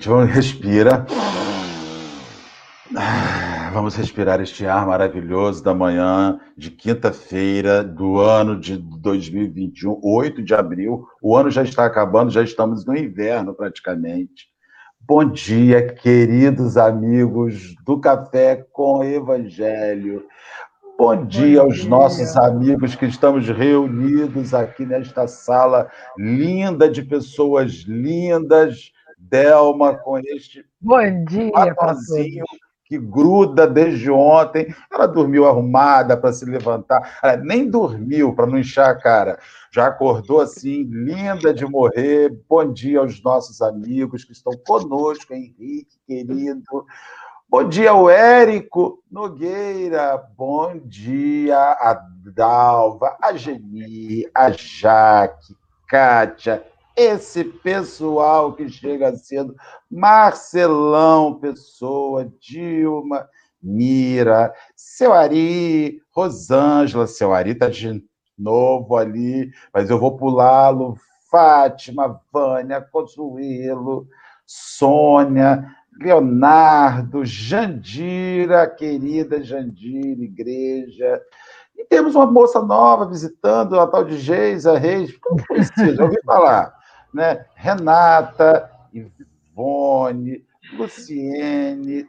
Gente, vamos respirar. Ah, vamos respirar este ar maravilhoso da manhã de quinta-feira do ano de 2021, 8 de abril. O ano já está acabando, já estamos no inverno praticamente. Bom dia, queridos amigos do Café com Evangelho. Bom dia aos nossos amigos que estamos reunidos aqui nesta sala linda de pessoas lindas. Delma, com este Bom dia batonzinho que gruda desde ontem. Ela dormiu arrumada para se levantar. Ela nem dormiu para não inchar a cara. Já acordou assim, linda de morrer. Bom dia aos nossos amigos que estão conosco, Henrique, querido. Bom dia, o Érico Nogueira. Bom dia, a Dalva, a Geni, a Jaque, Kátia, esse pessoal que chega cedo, Marcelão Pessoa, Dilma, Mira, seu Ari, Rosângela, seu Ari está de novo ali, mas eu vou pulá-lo, Fátima, Vânia, Consuelo, Sônia, Leonardo, Jandira, querida Jandira, igreja. E temos uma moça nova visitando, a tal de Geisa Reis, como já ouvi falar. Né? Renata, Ivone, Luciene,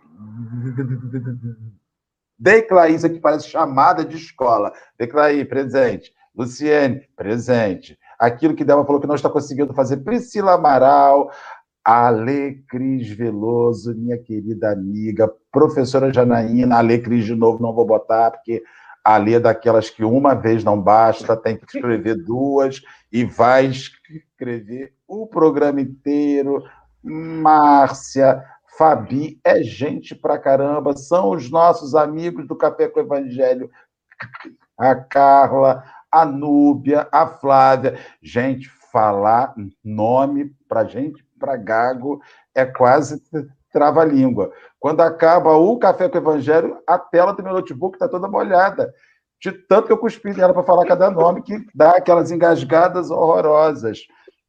Declaísa, que parece chamada de escola. Declaí, presente. Luciene, presente. Aquilo que Delma falou que não está conseguindo fazer. Priscila Amaral, Ale Cris Veloso, minha querida amiga, professora Janaína, Ale Cris de novo, não vou botar, porque a Ale é daquelas que uma vez não basta, tem que escrever duas e vai escrever o programa inteiro. Márcia, Fabi, é gente pra caramba, são os nossos amigos do Café com o Evangelho. A Carla, a Núbia, a Flávia. Gente, falar nome pra gente para gago é quase trava-língua. Quando acaba o café com o evangelho, a tela do meu notebook está toda molhada. De tanto que eu cuspi nela para falar cada nome, que dá aquelas engasgadas horrorosas.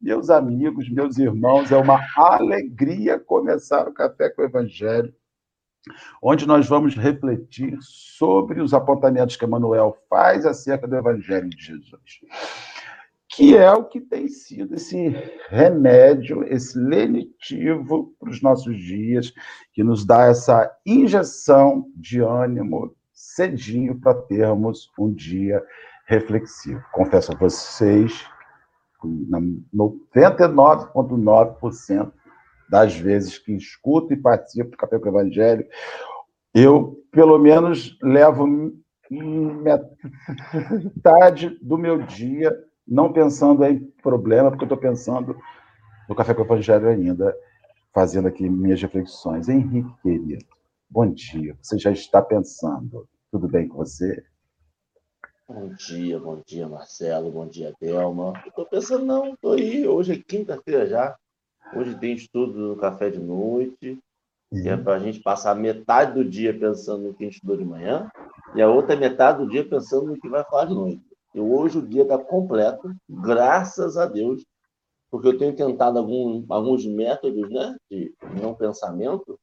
Meus amigos, meus irmãos, é uma alegria começar o Café com o Evangelho, onde nós vamos refletir sobre os apontamentos que Emmanuel faz acerca do Evangelho de Jesus que é o que tem sido esse remédio, esse lenitivo para os nossos dias, que nos dá essa injeção de ânimo cedinho para termos um dia reflexivo. Confesso a vocês, 99,9% das vezes que escuto e participo do Café com o Evangelho, eu, pelo menos, levo metade do meu dia não pensando em problema, porque eu estou pensando no Café com o Evangelho ainda, fazendo aqui minhas reflexões. Henrique, querido, bom dia. Você já está pensando? Tudo bem com você? Bom dia, bom dia, Marcelo, bom dia, Delma. Estou pensando, não, estou aí. Hoje é quinta-feira já. Hoje tem estudo no café de noite. Que é para a gente passar metade do dia pensando no que a gente estudou de manhã e a outra metade do dia pensando no que vai falar de noite. E hoje o dia está completo, graças a Deus, porque eu tenho tentado algum, alguns métodos né, de não pensamento.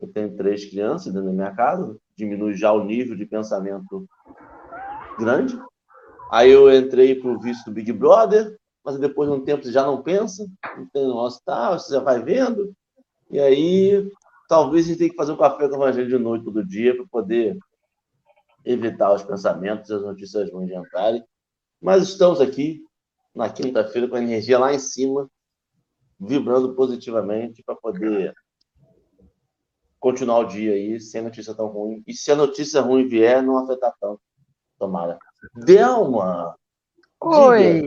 Eu tenho três crianças dentro da minha casa, diminui já o nível de pensamento grande. Aí eu entrei para o vício do Big Brother, mas depois de um tempo você já não pensa, não tem nosso tal, você já vai vendo. E aí talvez a gente tenha que fazer um café com o Evangelho de noite todo dia para poder evitar os pensamentos as notícias de entrarem. Mas estamos aqui na quinta-feira com a energia lá em cima, vibrando positivamente para poder continuar o dia aí sem notícia tão ruim. E se a notícia ruim vier, não afetar tanto. Tomara. Delma! Oi!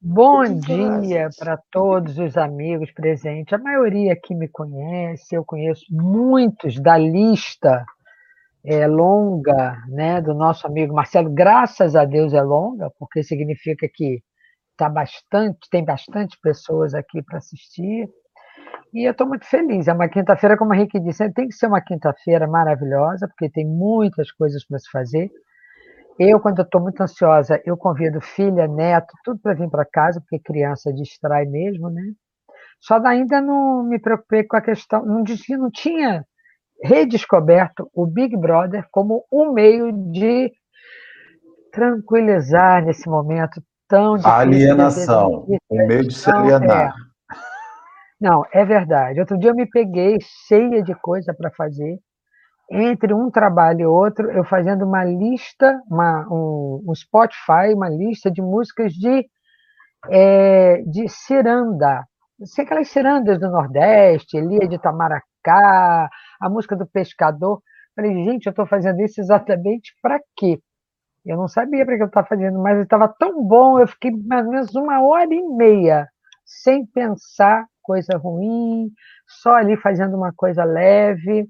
Bom dia para todos os amigos presentes. A maioria aqui me conhece, eu conheço muitos da lista é, longa né, do nosso amigo Marcelo, graças a Deus é longa, porque significa que tá bastante, tem bastante pessoas aqui para assistir. E eu estou muito feliz. É uma quinta-feira, como o Henrique disse, tem que ser uma quinta-feira maravilhosa, porque tem muitas coisas para se fazer. Eu, quando estou muito ansiosa, eu convido filha, neto, tudo para vir para casa, porque criança distrai mesmo, né? Só ainda não me preocupei com a questão, não, não tinha redescoberto o Big Brother como um meio de tranquilizar nesse momento tão difícil. Alienação, um meio de se alienar. É. Não, é verdade. Outro dia eu me peguei cheia de coisa para fazer. Entre um trabalho e outro, eu fazendo uma lista, uma, um, um Spotify, uma lista de músicas de, é, de ciranda. Sei aquelas cirandas do Nordeste, Elia de Tamaracá, a música do Pescador. Falei, gente, eu estou fazendo isso exatamente para quê? Eu não sabia para que eu estava fazendo, mas estava tão bom, eu fiquei mais ou menos uma hora e meia sem pensar coisa ruim, só ali fazendo uma coisa leve.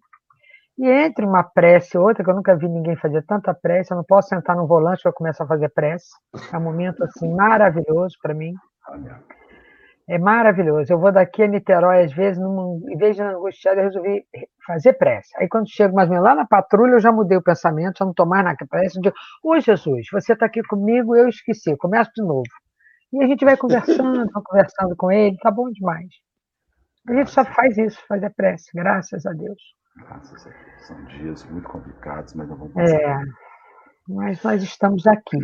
E entre uma prece e outra, que eu nunca vi ninguém fazer tanta prece, eu não posso sentar no volante que eu começo a fazer prece. É um momento assim maravilhoso para mim. É maravilhoso. Eu vou daqui a Niterói, às vezes, num, em vez de angustiar, eu resolvi fazer prece. Aí, quando chego mais ou menos lá na patrulha, eu já mudei o pensamento, já não estou mais na prece. Eu digo, Ô Jesus, você está aqui comigo, eu esqueci, começo de novo. E a gente vai conversando, vai conversando com ele, tá bom demais. A gente só faz isso, faz a prece, graças a Deus. Graças a Deus. São dias muito complicados, mas não vamos passar. É, mas nós estamos aqui.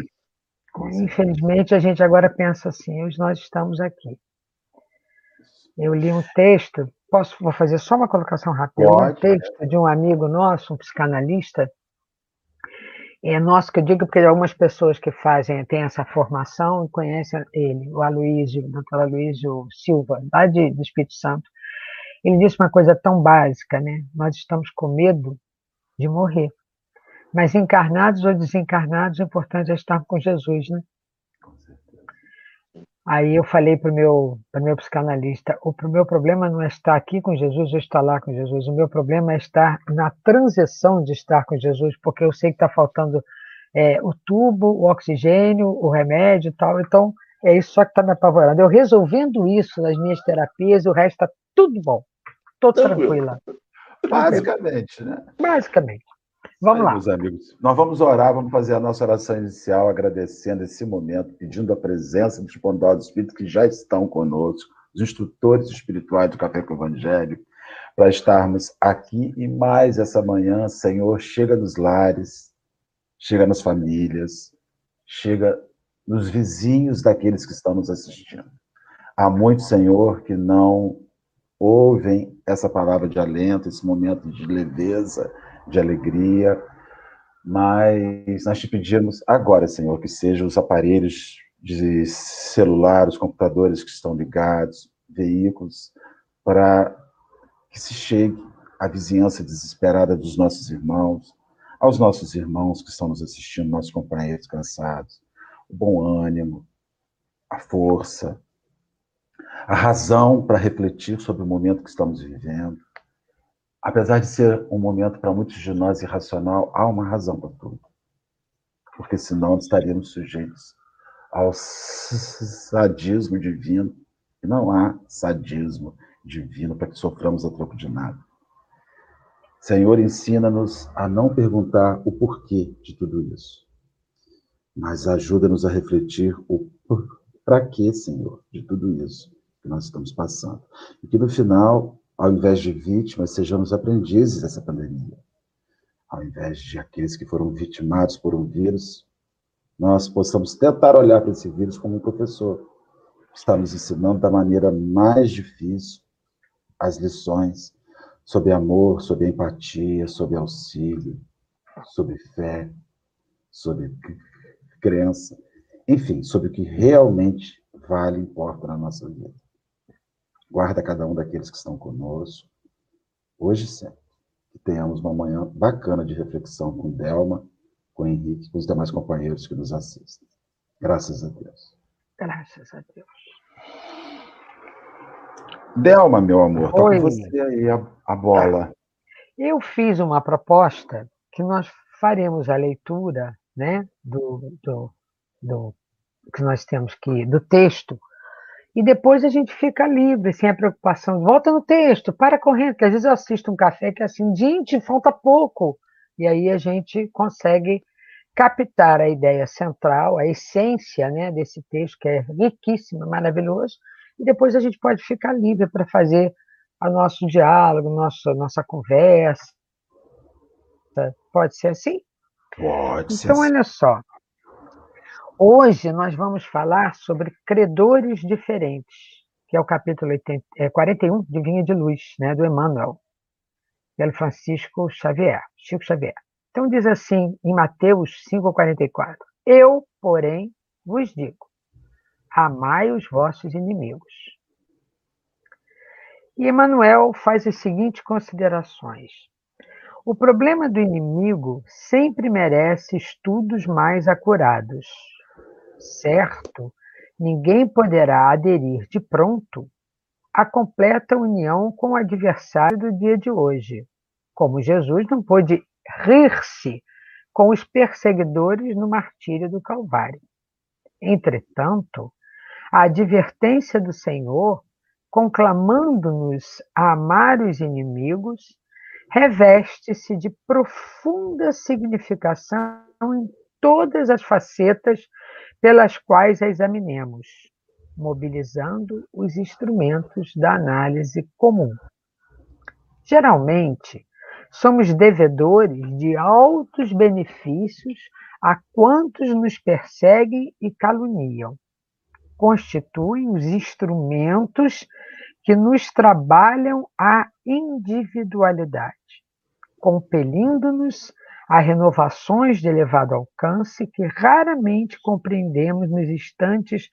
Infelizmente, a gente agora pensa assim, hoje nós estamos aqui. Eu li um texto, posso vou fazer só uma colocação rápida, Pode, um texto de um amigo nosso, um psicanalista, é nosso que eu digo porque algumas pessoas que fazem, têm essa formação conhecem ele, o Aloysio, o doutor Aloysio Silva, lá de, do Espírito Santo. Ele disse uma coisa tão básica, né? Nós estamos com medo de morrer. Mas encarnados ou desencarnados, o importante é estar com Jesus, né? Aí eu falei para o meu, meu psicanalista: o meu problema não é estar aqui com Jesus ou estar lá com Jesus, o meu problema é estar na transição de estar com Jesus, porque eu sei que está faltando é, o tubo, o oxigênio, o remédio e tal, então é isso só que está me apavorando. Eu resolvendo isso nas minhas terapias, o resto está tudo bom, estou tranquila. Basicamente, né? Basicamente. Vamos Aí, lá. Meus amigos, nós vamos orar, vamos fazer a nossa oração inicial, agradecendo esse momento, pedindo a presença dos bondosos espíritos que já estão conosco, os instrutores espirituais do Café com o Evangelho, para estarmos aqui e mais essa manhã, Senhor, chega nos lares, chega nas famílias, chega nos vizinhos daqueles que estão nos assistindo. Há muitos, Senhor, que não ouvem essa palavra de alento, esse momento de leveza, de alegria, mas nós te pedimos agora, Senhor, que sejam os aparelhos de celular, os computadores que estão ligados, veículos, para que se chegue à vizinhança desesperada dos nossos irmãos, aos nossos irmãos que estão nos assistindo, nossos companheiros cansados, o bom ânimo, a força, a razão para refletir sobre o momento que estamos vivendo, apesar de ser um momento para muitos de nós irracional, há uma razão para tudo. Porque senão estaríamos sujeitos ao sadismo divino. E não há sadismo divino para que soframos a troco de nada. Senhor, ensina-nos a não perguntar o porquê de tudo isso, mas ajuda-nos a refletir o para quê, Senhor, de tudo isso que nós estamos passando. E que no final ao invés de vítimas, sejamos aprendizes dessa pandemia. Ao invés de aqueles que foram vitimados por um vírus, nós possamos tentar olhar para esse vírus como um professor, está nos ensinando da maneira mais difícil as lições sobre amor, sobre empatia, sobre auxílio, sobre fé, sobre crença, enfim, sobre o que realmente vale e importa na nossa vida. Guarda cada um daqueles que estão conosco, hoje e sempre. Que tenhamos uma manhã bacana de reflexão com Delma, com Henrique, com os demais companheiros que nos assistem. Graças a Deus. Graças a Deus. Delma, meu amor, toca você aí a, a bola. Eu fiz uma proposta que nós faremos a leitura né, do, do, do que nós temos que do texto e depois a gente fica livre, sem a preocupação. Volta no texto, para correndo, porque às vezes eu assisto um café que é assim, gente, falta pouco. E aí a gente consegue captar a ideia central, a essência né, desse texto, que é riquíssimo, maravilhoso, e depois a gente pode ficar livre para fazer o nosso diálogo, nossa, nossa conversa. Pode ser assim? Pode ser. Então, assim. olha só. Hoje nós vamos falar sobre credores diferentes, que é o capítulo 80, é, 41 de Vinha de Luz, né, do Emmanuel, pelo Francisco Xavier, Chico Xavier. Então diz assim em Mateus 5,44: Eu, porém, vos digo, amai os vossos inimigos. E Emmanuel faz as seguintes considerações. O problema do inimigo sempre merece estudos mais acurados certo, ninguém poderá aderir de pronto à completa união com o adversário do dia de hoje, como Jesus não pôde rir-se com os perseguidores no martírio do Calvário. Entretanto, a advertência do Senhor, conclamando-nos a amar os inimigos, reveste-se de profunda significação em todas as facetas pelas quais a examinemos, mobilizando os instrumentos da análise comum. Geralmente, somos devedores de altos benefícios a quantos nos perseguem e caluniam. Constituem os instrumentos que nos trabalham a individualidade, compelindo-nos Há renovações de elevado alcance que raramente compreendemos nos instantes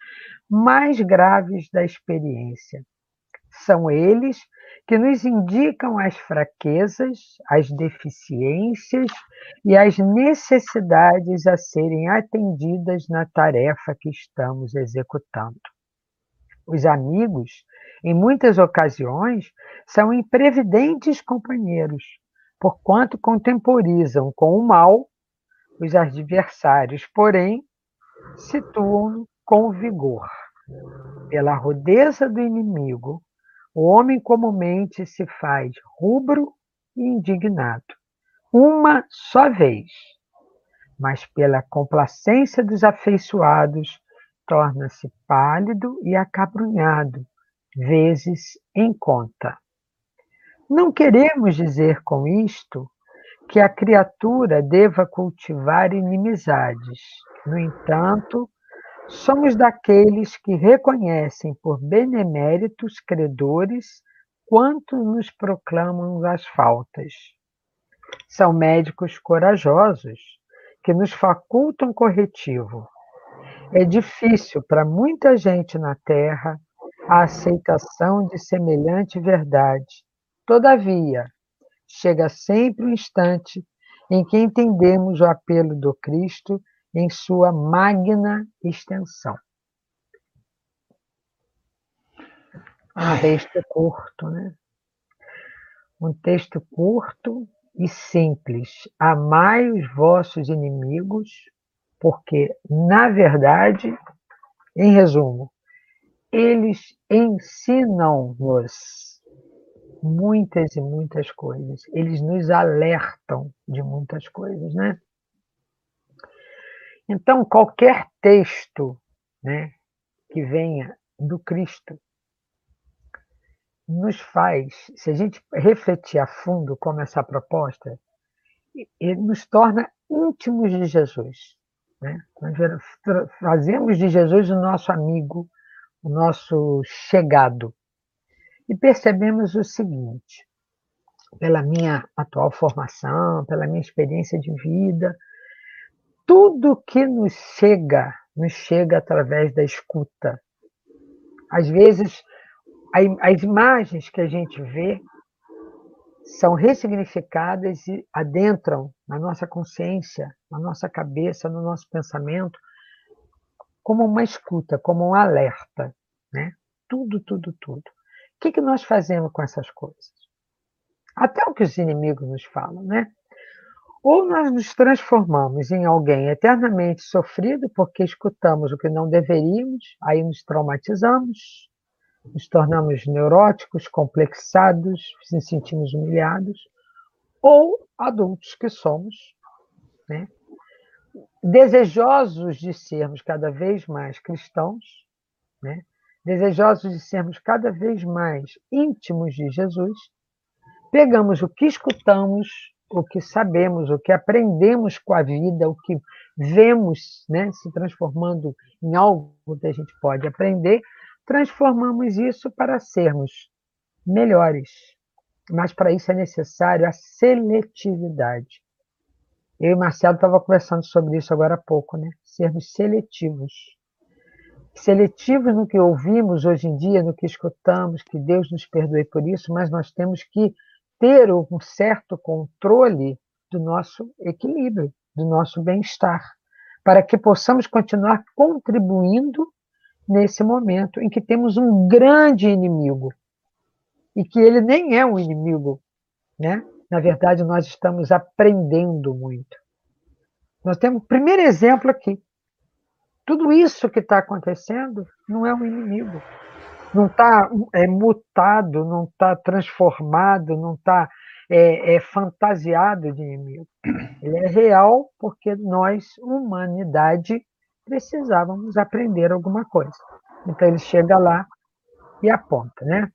mais graves da experiência. São eles que nos indicam as fraquezas, as deficiências e as necessidades a serem atendidas na tarefa que estamos executando. Os amigos, em muitas ocasiões, são imprevidentes companheiros, porquanto contemporizam com o mal os adversários, porém situam com vigor. Pela rudeza do inimigo, o homem comumente se faz rubro e indignado, uma só vez, mas pela complacência dos afeiçoados, torna-se pálido e acabrunhado, vezes em conta. Não queremos dizer com isto que a criatura deva cultivar inimizades. No entanto, somos daqueles que reconhecem por beneméritos credores quanto nos proclamam as faltas. São médicos corajosos que nos facultam corretivo. É difícil para muita gente na Terra a aceitação de semelhante verdade, Todavia, chega sempre o instante em que entendemos o apelo do Cristo em sua magna extensão. Um texto curto, né? Um texto curto e simples. Amai os vossos inimigos, porque, na verdade, em resumo, eles ensinam-nos muitas e muitas coisas. Eles nos alertam de muitas coisas, né? Então, qualquer texto né, que venha do Cristo nos faz, se a gente refletir a fundo como essa proposta, ele nos torna íntimos de Jesus. Né? Fazemos de Jesus o nosso amigo, o nosso chegado e percebemos o seguinte: pela minha atual formação, pela minha experiência de vida, tudo que nos chega, nos chega através da escuta. Às vezes, as imagens que a gente vê são ressignificadas e adentram na nossa consciência, na nossa cabeça, no nosso pensamento, como uma escuta, como um alerta. Né? Tudo, tudo, tudo. O que, que nós fazemos com essas coisas? Até o que os inimigos nos falam, né? Ou nós nos transformamos em alguém eternamente sofrido porque escutamos o que não deveríamos, aí nos traumatizamos, nos tornamos neuróticos, complexados, nos sentimos humilhados, ou adultos que somos, né? desejosos de sermos cada vez mais cristãos, né? Desejosos de sermos cada vez mais íntimos de Jesus, pegamos o que escutamos, o que sabemos, o que aprendemos com a vida, o que vemos né, se transformando em algo que a gente pode aprender, transformamos isso para sermos melhores. Mas para isso é necessário a seletividade. Eu e Marcelo estavam conversando sobre isso agora há pouco, né? Sermos seletivos. Seletivos no que ouvimos hoje em dia, no que escutamos, que Deus nos perdoe por isso, mas nós temos que ter um certo controle do nosso equilíbrio, do nosso bem-estar, para que possamos continuar contribuindo nesse momento em que temos um grande inimigo e que ele nem é um inimigo, né? Na verdade, nós estamos aprendendo muito. Nós temos o primeiro exemplo aqui. Tudo isso que está acontecendo não é um inimigo. Não está é, mutado, não está transformado, não está é, é, fantasiado de inimigo. Ele é real porque nós, humanidade, precisávamos aprender alguma coisa. Então ele chega lá e aponta, né?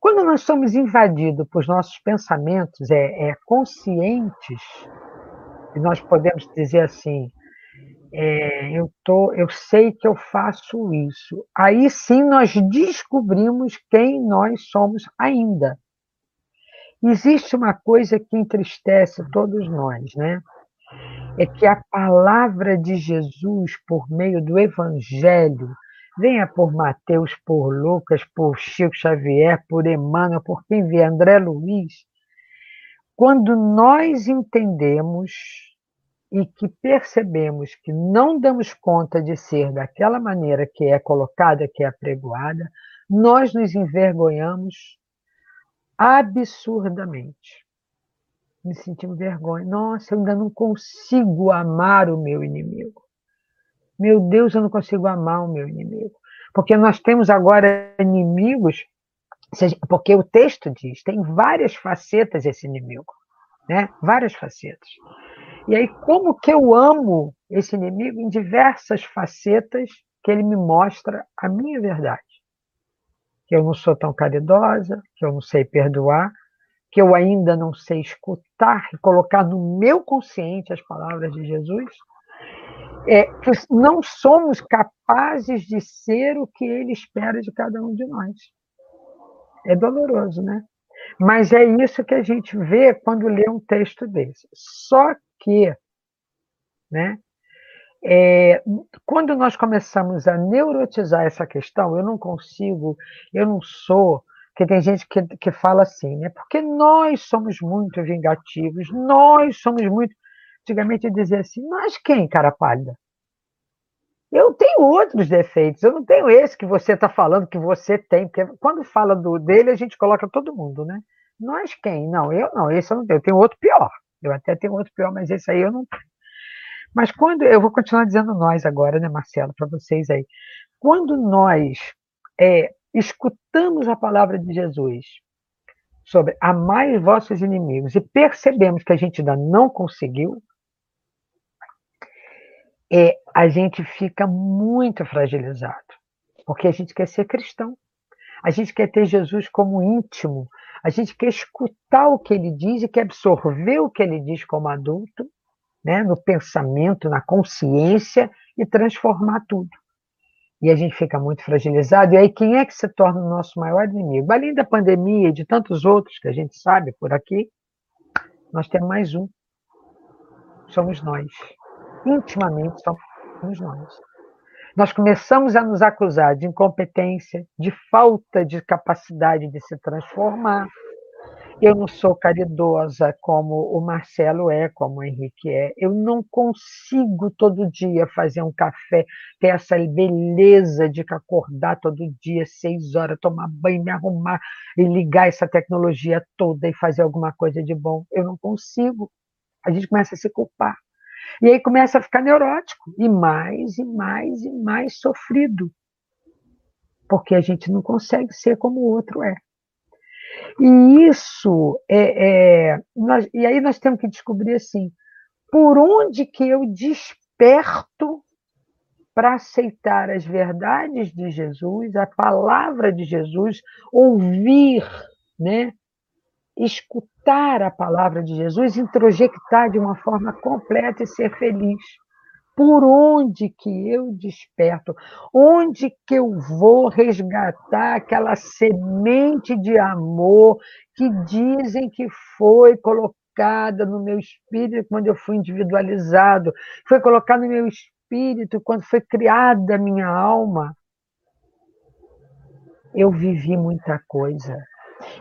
Quando nós somos invadidos por nossos pensamentos é, é conscientes, e nós podemos dizer assim, é, eu, tô, eu sei que eu faço isso. Aí sim nós descobrimos quem nós somos ainda. Existe uma coisa que entristece todos nós, né? É que a palavra de Jesus, por meio do Evangelho, Venha por Mateus, por Lucas, por Chico Xavier, por Emmanuel, por quem vê André Luiz. Quando nós entendemos e que percebemos que não damos conta de ser daquela maneira que é colocada, que é apregoada, nós nos envergonhamos absurdamente. Me sentimos vergonha. Nossa, eu ainda não consigo amar o meu inimigo. Meu Deus, eu não consigo amar o meu inimigo. Porque nós temos agora inimigos, porque o texto diz, tem várias facetas esse inimigo, né? Várias facetas. E aí, como que eu amo esse inimigo em diversas facetas que ele me mostra a minha verdade? Que eu não sou tão caridosa, que eu não sei perdoar, que eu ainda não sei escutar e colocar no meu consciente as palavras de Jesus, é, que não somos capazes de ser o que ele espera de cada um de nós. É doloroso, né? Mas é isso que a gente vê quando lê um texto desse. Só que, né, é, quando nós começamos a neurotizar essa questão, eu não consigo, eu não sou, porque tem gente que, que fala assim, né? Porque nós somos muito vingativos, nós somos muito Antigamente eu dizia assim, mas quem, cara pálida? Eu tenho outros defeitos, eu não tenho esse que você está falando que você tem, porque quando fala do dele, a gente coloca todo mundo, né? Nós quem? Não, eu não, esse eu não tenho, eu tenho outro pior. Eu até tenho outro pior, mas esse aí eu não tenho. Mas quando, eu vou continuar dizendo nós agora, né, Marcelo, para vocês aí. Quando nós é, escutamos a palavra de Jesus sobre amar os vossos inimigos e percebemos que a gente ainda não conseguiu, é, a gente fica muito fragilizado, porque a gente quer ser cristão, a gente quer ter Jesus como íntimo, a gente quer escutar o que ele diz e quer absorver o que ele diz como adulto, né, no pensamento, na consciência e transformar tudo. E a gente fica muito fragilizado. E aí, quem é que se torna o nosso maior inimigo? Além da pandemia e de tantos outros que a gente sabe por aqui, nós temos mais um. Somos nós intimamente somos nós. Nós começamos a nos acusar de incompetência, de falta de capacidade de se transformar. Eu não sou caridosa como o Marcelo é, como o Henrique é. Eu não consigo todo dia fazer um café, ter essa beleza de acordar todo dia, seis horas, tomar banho, me arrumar e ligar essa tecnologia toda e fazer alguma coisa de bom. Eu não consigo. A gente começa a se culpar. E aí começa a ficar neurótico, e mais, e mais, e mais sofrido. Porque a gente não consegue ser como o outro é. E isso é. é nós, e aí nós temos que descobrir assim: por onde que eu desperto para aceitar as verdades de Jesus, a palavra de Jesus, ouvir, né? Escutar a palavra de Jesus, introjectar de uma forma completa e ser feliz. Por onde que eu desperto? Onde que eu vou resgatar aquela semente de amor que dizem que foi colocada no meu espírito quando eu fui individualizado, foi colocada no meu espírito quando foi criada a minha alma? Eu vivi muita coisa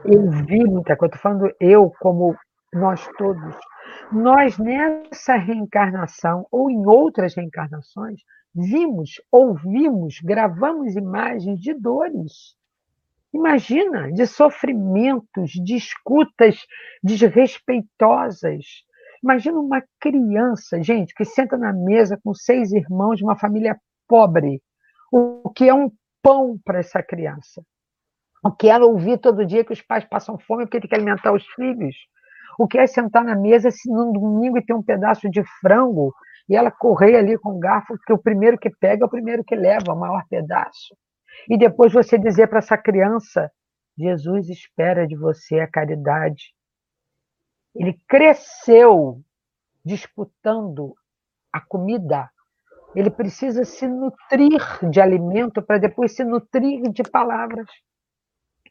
eu vi muita coisa, estou falando eu como nós todos. Nós, nessa reencarnação ou em outras reencarnações, vimos, ouvimos, gravamos imagens de dores. Imagina, de sofrimentos, de escutas desrespeitosas. Imagina uma criança, gente, que senta na mesa com seis irmãos de uma família pobre. O que é um pão para essa criança? O que é ouvir todo dia que os pais passam fome porque tem que alimentar os filhos? O que é sentar na mesa se num domingo e ter um pedaço de frango e ela correr ali com o garfo, que o primeiro que pega é o primeiro que leva o maior pedaço? E depois você dizer para essa criança: Jesus espera de você a caridade. Ele cresceu disputando a comida. Ele precisa se nutrir de alimento para depois se nutrir de palavras.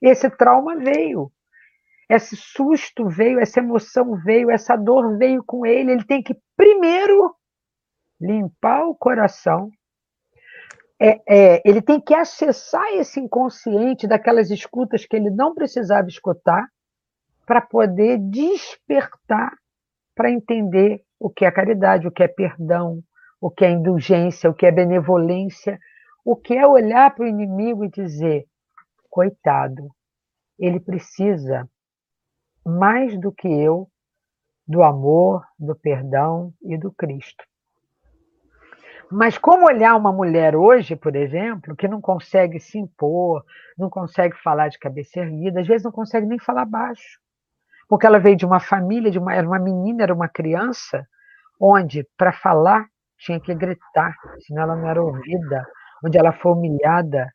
Esse trauma veio. Esse susto veio, essa emoção veio, essa dor veio com ele. Ele tem que primeiro limpar o coração. É, é, ele tem que acessar esse inconsciente daquelas escutas que ele não precisava escutar para poder despertar para entender o que é caridade, o que é perdão, o que é indulgência, o que é benevolência, o que é olhar para o inimigo e dizer: coitado, ele precisa, mais do que eu, do amor, do perdão e do Cristo. Mas como olhar uma mulher hoje, por exemplo, que não consegue se impor, não consegue falar de cabeça erguida, às vezes não consegue nem falar baixo, porque ela veio de uma família, de uma, era uma menina, era uma criança, onde para falar tinha que gritar, senão ela não era ouvida, onde ela foi humilhada,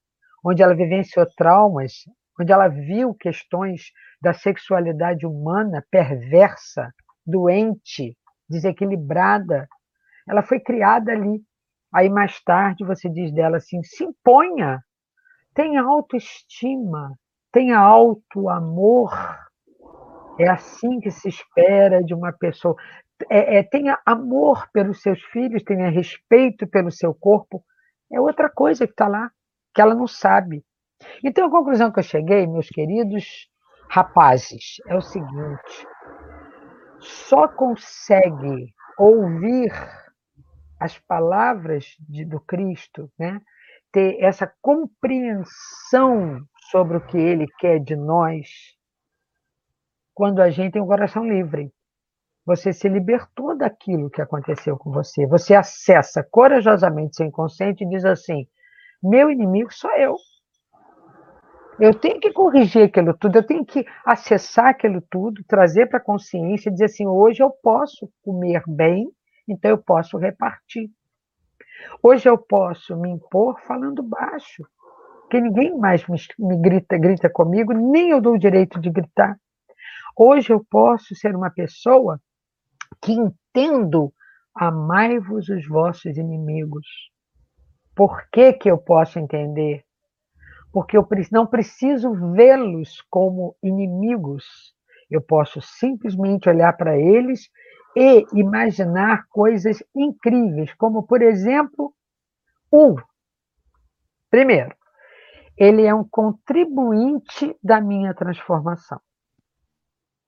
onde ela vivenciou traumas, onde ela viu questões da sexualidade humana perversa, doente, desequilibrada. Ela foi criada ali. Aí mais tarde você diz dela assim: se imponha, tenha autoestima, tenha alto amor. É assim que se espera de uma pessoa. É, é, tenha amor pelos seus filhos, tenha respeito pelo seu corpo. É outra coisa que está lá que ela não sabe. Então, a conclusão que eu cheguei, meus queridos rapazes, é o seguinte: só consegue ouvir as palavras de, do Cristo, né? ter essa compreensão sobre o que ele quer de nós, quando a gente tem um coração livre. Você se libertou daquilo que aconteceu com você. Você acessa corajosamente seu inconsciente e diz assim: meu inimigo sou eu. Eu tenho que corrigir aquilo tudo, eu tenho que acessar aquilo tudo, trazer para a consciência, dizer assim: hoje eu posso comer bem, então eu posso repartir. Hoje eu posso me impor falando baixo, porque ninguém mais me, me grita, grita comigo, nem eu dou o direito de gritar. Hoje eu posso ser uma pessoa que entendo amai-vos os vossos inimigos. Por que, que eu posso entender? Porque eu não preciso vê-los como inimigos. Eu posso simplesmente olhar para eles e imaginar coisas incríveis, como, por exemplo, um. Primeiro, ele é um contribuinte da minha transformação.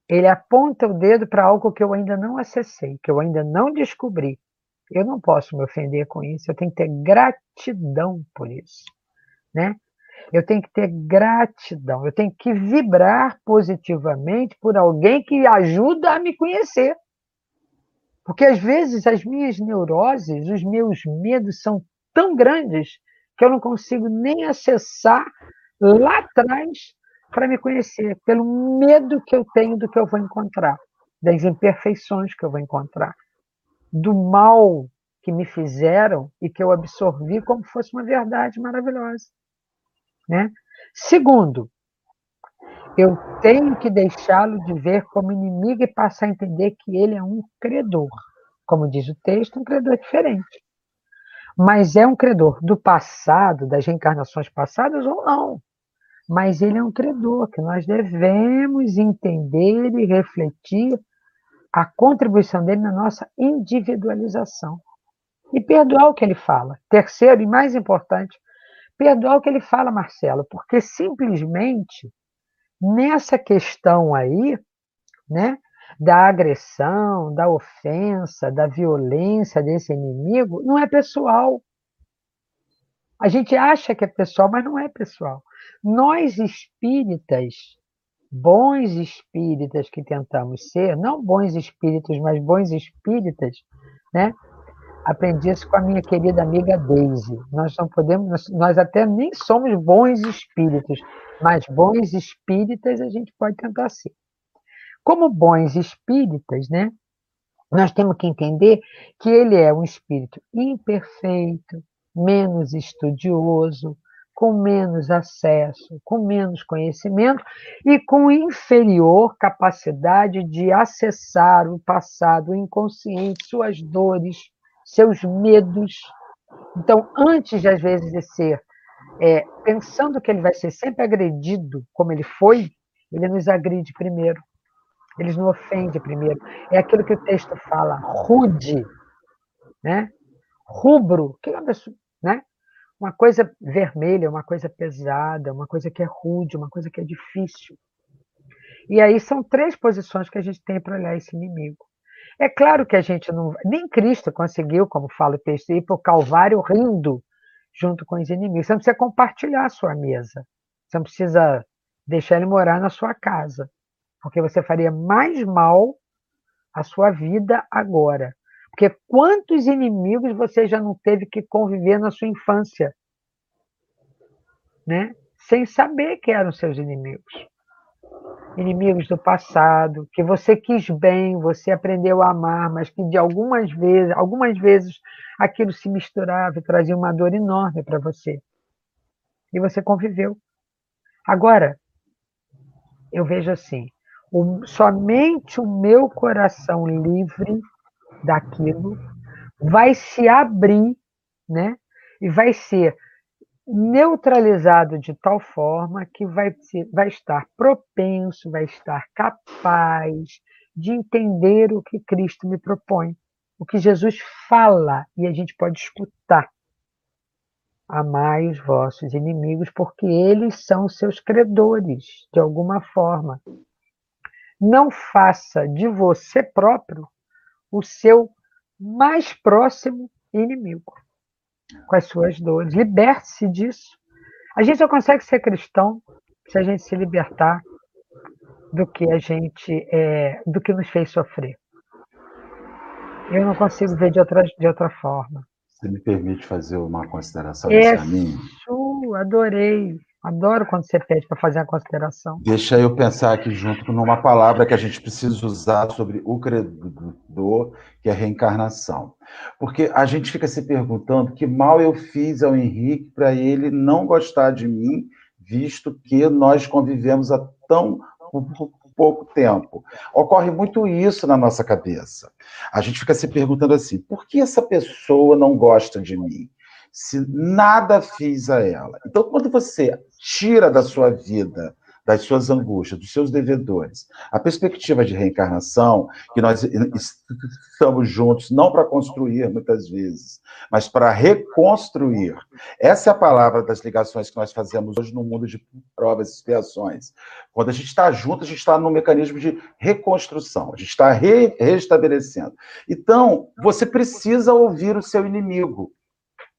Ele aponta o dedo para algo que eu ainda não acessei, que eu ainda não descobri. Eu não posso me ofender com isso, eu tenho que ter gratidão por isso, né? Eu tenho que ter gratidão, eu tenho que vibrar positivamente por alguém que ajuda a me conhecer. Porque às vezes as minhas neuroses, os meus medos são tão grandes que eu não consigo nem acessar lá atrás para me conhecer, pelo medo que eu tenho do que eu vou encontrar, das imperfeições que eu vou encontrar do mal que me fizeram e que eu absorvi como fosse uma verdade maravilhosa. Né? Segundo, eu tenho que deixá-lo de ver como inimigo e passar a entender que ele é um credor. Como diz o texto, um credor diferente. Mas é um credor do passado, das reencarnações passadas ou não. Mas ele é um credor que nós devemos entender e refletir a contribuição dele na nossa individualização. E perdoar o que ele fala. Terceiro e mais importante, perdoar o que ele fala, Marcelo, porque simplesmente nessa questão aí, né, da agressão, da ofensa, da violência desse inimigo, não é pessoal. A gente acha que é pessoal, mas não é pessoal. Nós espíritas, bons espíritas que tentamos ser, não bons espíritos, mas bons espíritas, né? Aprendi isso com a minha querida amiga Daisy. Nós não podemos, nós até nem somos bons espíritos, mas bons espíritas a gente pode tentar ser. Como bons espíritas, né? Nós temos que entender que ele é um espírito imperfeito, menos estudioso, com menos acesso, com menos conhecimento e com inferior capacidade de acessar o passado, o inconsciente, suas dores, seus medos. Então, antes de, às vezes de ser é, pensando que ele vai ser sempre agredido, como ele foi, ele nos agride primeiro. Ele nos ofende primeiro. É aquilo que o texto fala, rude, né? rubro, que é uma, né? Uma coisa vermelha, uma coisa pesada, uma coisa que é rude, uma coisa que é difícil. E aí são três posições que a gente tem para olhar esse inimigo. É claro que a gente não. Nem Cristo conseguiu, como fala o texto, ir para o Calvário rindo junto com os inimigos. Você não precisa compartilhar a sua mesa. Você não precisa deixar ele morar na sua casa. Porque você faria mais mal à sua vida agora. Porque quantos inimigos você já não teve que conviver na sua infância? Né? Sem saber que eram seus inimigos inimigos do passado, que você quis bem, você aprendeu a amar, mas que de algumas vezes, algumas vezes aquilo se misturava e trazia uma dor enorme para você. E você conviveu. Agora, eu vejo assim, o, somente o meu coração livre daquilo vai se abrir, né? E vai ser neutralizado de tal forma que vai, vai estar propenso, vai estar capaz de entender o que Cristo me propõe, o que Jesus fala e a gente pode escutar. Amai os vossos inimigos, porque eles são seus credores, de alguma forma. Não faça de você próprio o seu mais próximo inimigo com as suas dores. Liberte-se disso. A gente só consegue ser cristão se a gente se libertar do que a gente é, do que nos fez sofrer. Eu não consigo ver de outra, de outra forma. Você me permite fazer uma consideração é Isso, adorei. Adoro quando você pede para fazer a consideração. Deixa eu pensar aqui junto numa palavra que a gente precisa usar sobre o credor, que é reencarnação. Porque a gente fica se perguntando que mal eu fiz ao Henrique para ele não gostar de mim, visto que nós convivemos há tão pouco tempo. Ocorre muito isso na nossa cabeça. A gente fica se perguntando assim: por que essa pessoa não gosta de mim? Se nada fiz a ela. Então, quando você tira da sua vida, das suas angústias, dos seus devedores, a perspectiva de reencarnação, que nós estamos juntos não para construir muitas vezes, mas para reconstruir. Essa é a palavra das ligações que nós fazemos hoje no mundo de provas e expiações. Quando a gente está junto, a gente está num mecanismo de reconstrução, a gente está re restabelecendo. Então, você precisa ouvir o seu inimigo.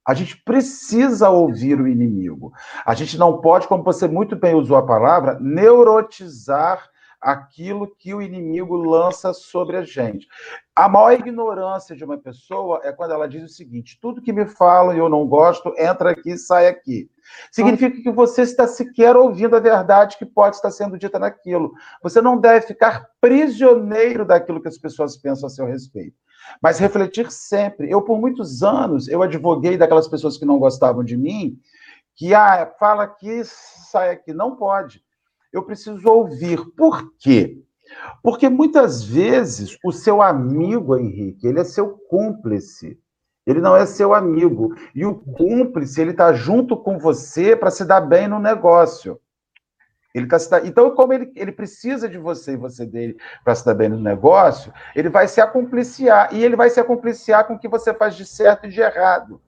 A gente precisa ouvir o inimigo. A gente não pode, como você muito bem usou a palavra, neurotizar aquilo que o inimigo lança sobre a gente. A maior ignorância de uma pessoa é quando ela diz o seguinte: tudo que me falam e eu não gosto, entra aqui e sai aqui. Significa que você está sequer ouvindo a verdade que pode estar sendo dita naquilo. Você não deve ficar prisioneiro daquilo que as pessoas pensam a seu respeito. Mas refletir sempre. Eu, por muitos anos, eu advoguei daquelas pessoas que não gostavam de mim, que ah, fala aqui, sai aqui. Não pode. Eu preciso ouvir. Por quê? Porque muitas vezes o seu amigo, Henrique, ele é seu cúmplice. Ele não é seu amigo. E o cúmplice, ele está junto com você para se dar bem no negócio. Ele tá, então, como ele, ele precisa de você e você dele para se dar bem no negócio, ele vai se acompliciar. E ele vai se acompliciar com o que você faz de certo e de errado.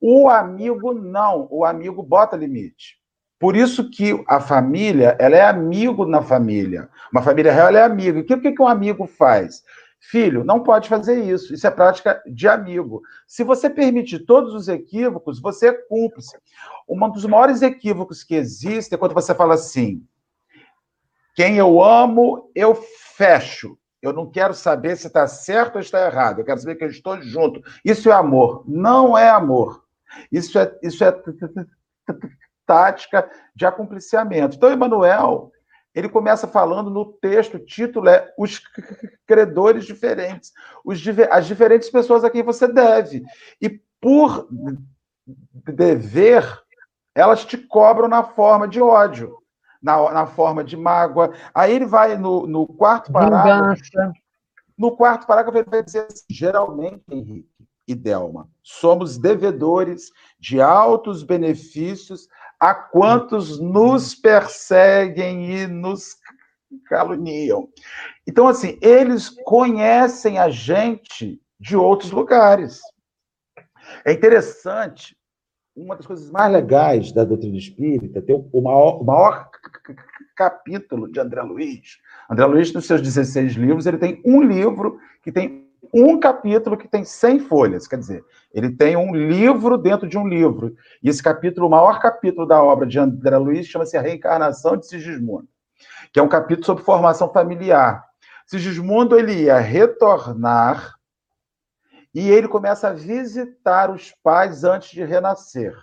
O amigo não. O amigo bota limite. Por isso que a família, ela é amigo na família. Uma família real é amigo. E o que, que um amigo faz? Filho, não pode fazer isso. Isso é prática de amigo. Se você permitir todos os equívocos, você é cúmplice. Um dos maiores equívocos que existe é quando você fala assim: quem eu amo, eu fecho. Eu não quero saber se está certo ou está errado. Eu quero saber que eu estou junto. Isso é amor. Não é amor. Isso é, isso é tática de acompliciamento. Então, Emanuel, ele começa falando no texto, o título é Os Credores Diferentes, os, as diferentes pessoas a quem você deve. E por dever, elas te cobram na forma de ódio, na, na forma de mágoa. Aí ele vai no, no quarto parágrafo. No quarto parágrafo, ele vai dizer assim, geralmente, Henrique e Delma, somos devedores de altos benefícios a quantos nos perseguem e nos caluniam. Então, assim, eles conhecem a gente de outros lugares. É interessante, uma das coisas mais legais da doutrina espírita, tem o maior, o maior capítulo de André Luiz. André Luiz, nos seus 16 livros, ele tem um livro que tem um capítulo que tem 100 folhas, quer dizer, ele tem um livro dentro de um livro. E esse capítulo, o maior capítulo da obra de André Luiz, chama-se A Reencarnação de Sigismundo, que é um capítulo sobre formação familiar. Sigismundo ele ia retornar e ele começa a visitar os pais antes de renascer.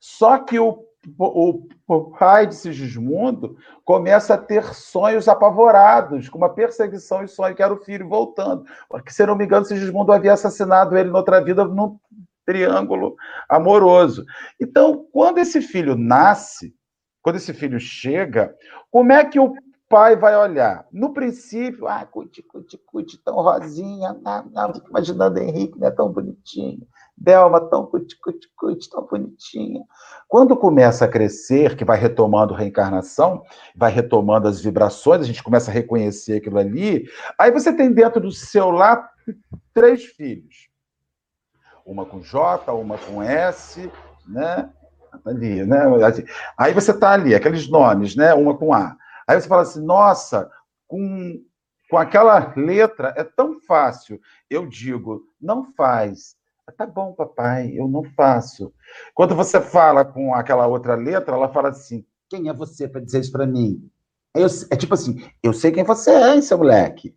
Só que o o, pai de Sigismundo começa a ter sonhos apavorados, com uma perseguição e sonho que era o filho voltando. Porque, se não me engano, Sigismundo havia assassinado ele noutra vida num triângulo amoroso. Então, quando esse filho nasce, quando esse filho chega, como é que o pai vai olhar? No princípio, ah, cuti, cuti, cuti, tão rosinha, não, não, imaginando Henrique, né, tão bonitinho. Delma, tão cuti-cuti-cuti, tão bonitinha. Quando começa a crescer, que vai retomando reencarnação, vai retomando as vibrações, a gente começa a reconhecer aquilo ali, aí você tem dentro do seu lar três filhos. Uma com J, uma com S, né? Ali, né? Aí você tá ali, aqueles nomes, né? Uma com A. Aí você fala assim, nossa, com, com aquela letra é tão fácil. Eu digo, não faz Tá bom, papai, eu não faço. Quando você fala com aquela outra letra, ela fala assim: quem é você para dizer isso para mim? Eu, é tipo assim: eu sei quem você é, hein, seu moleque.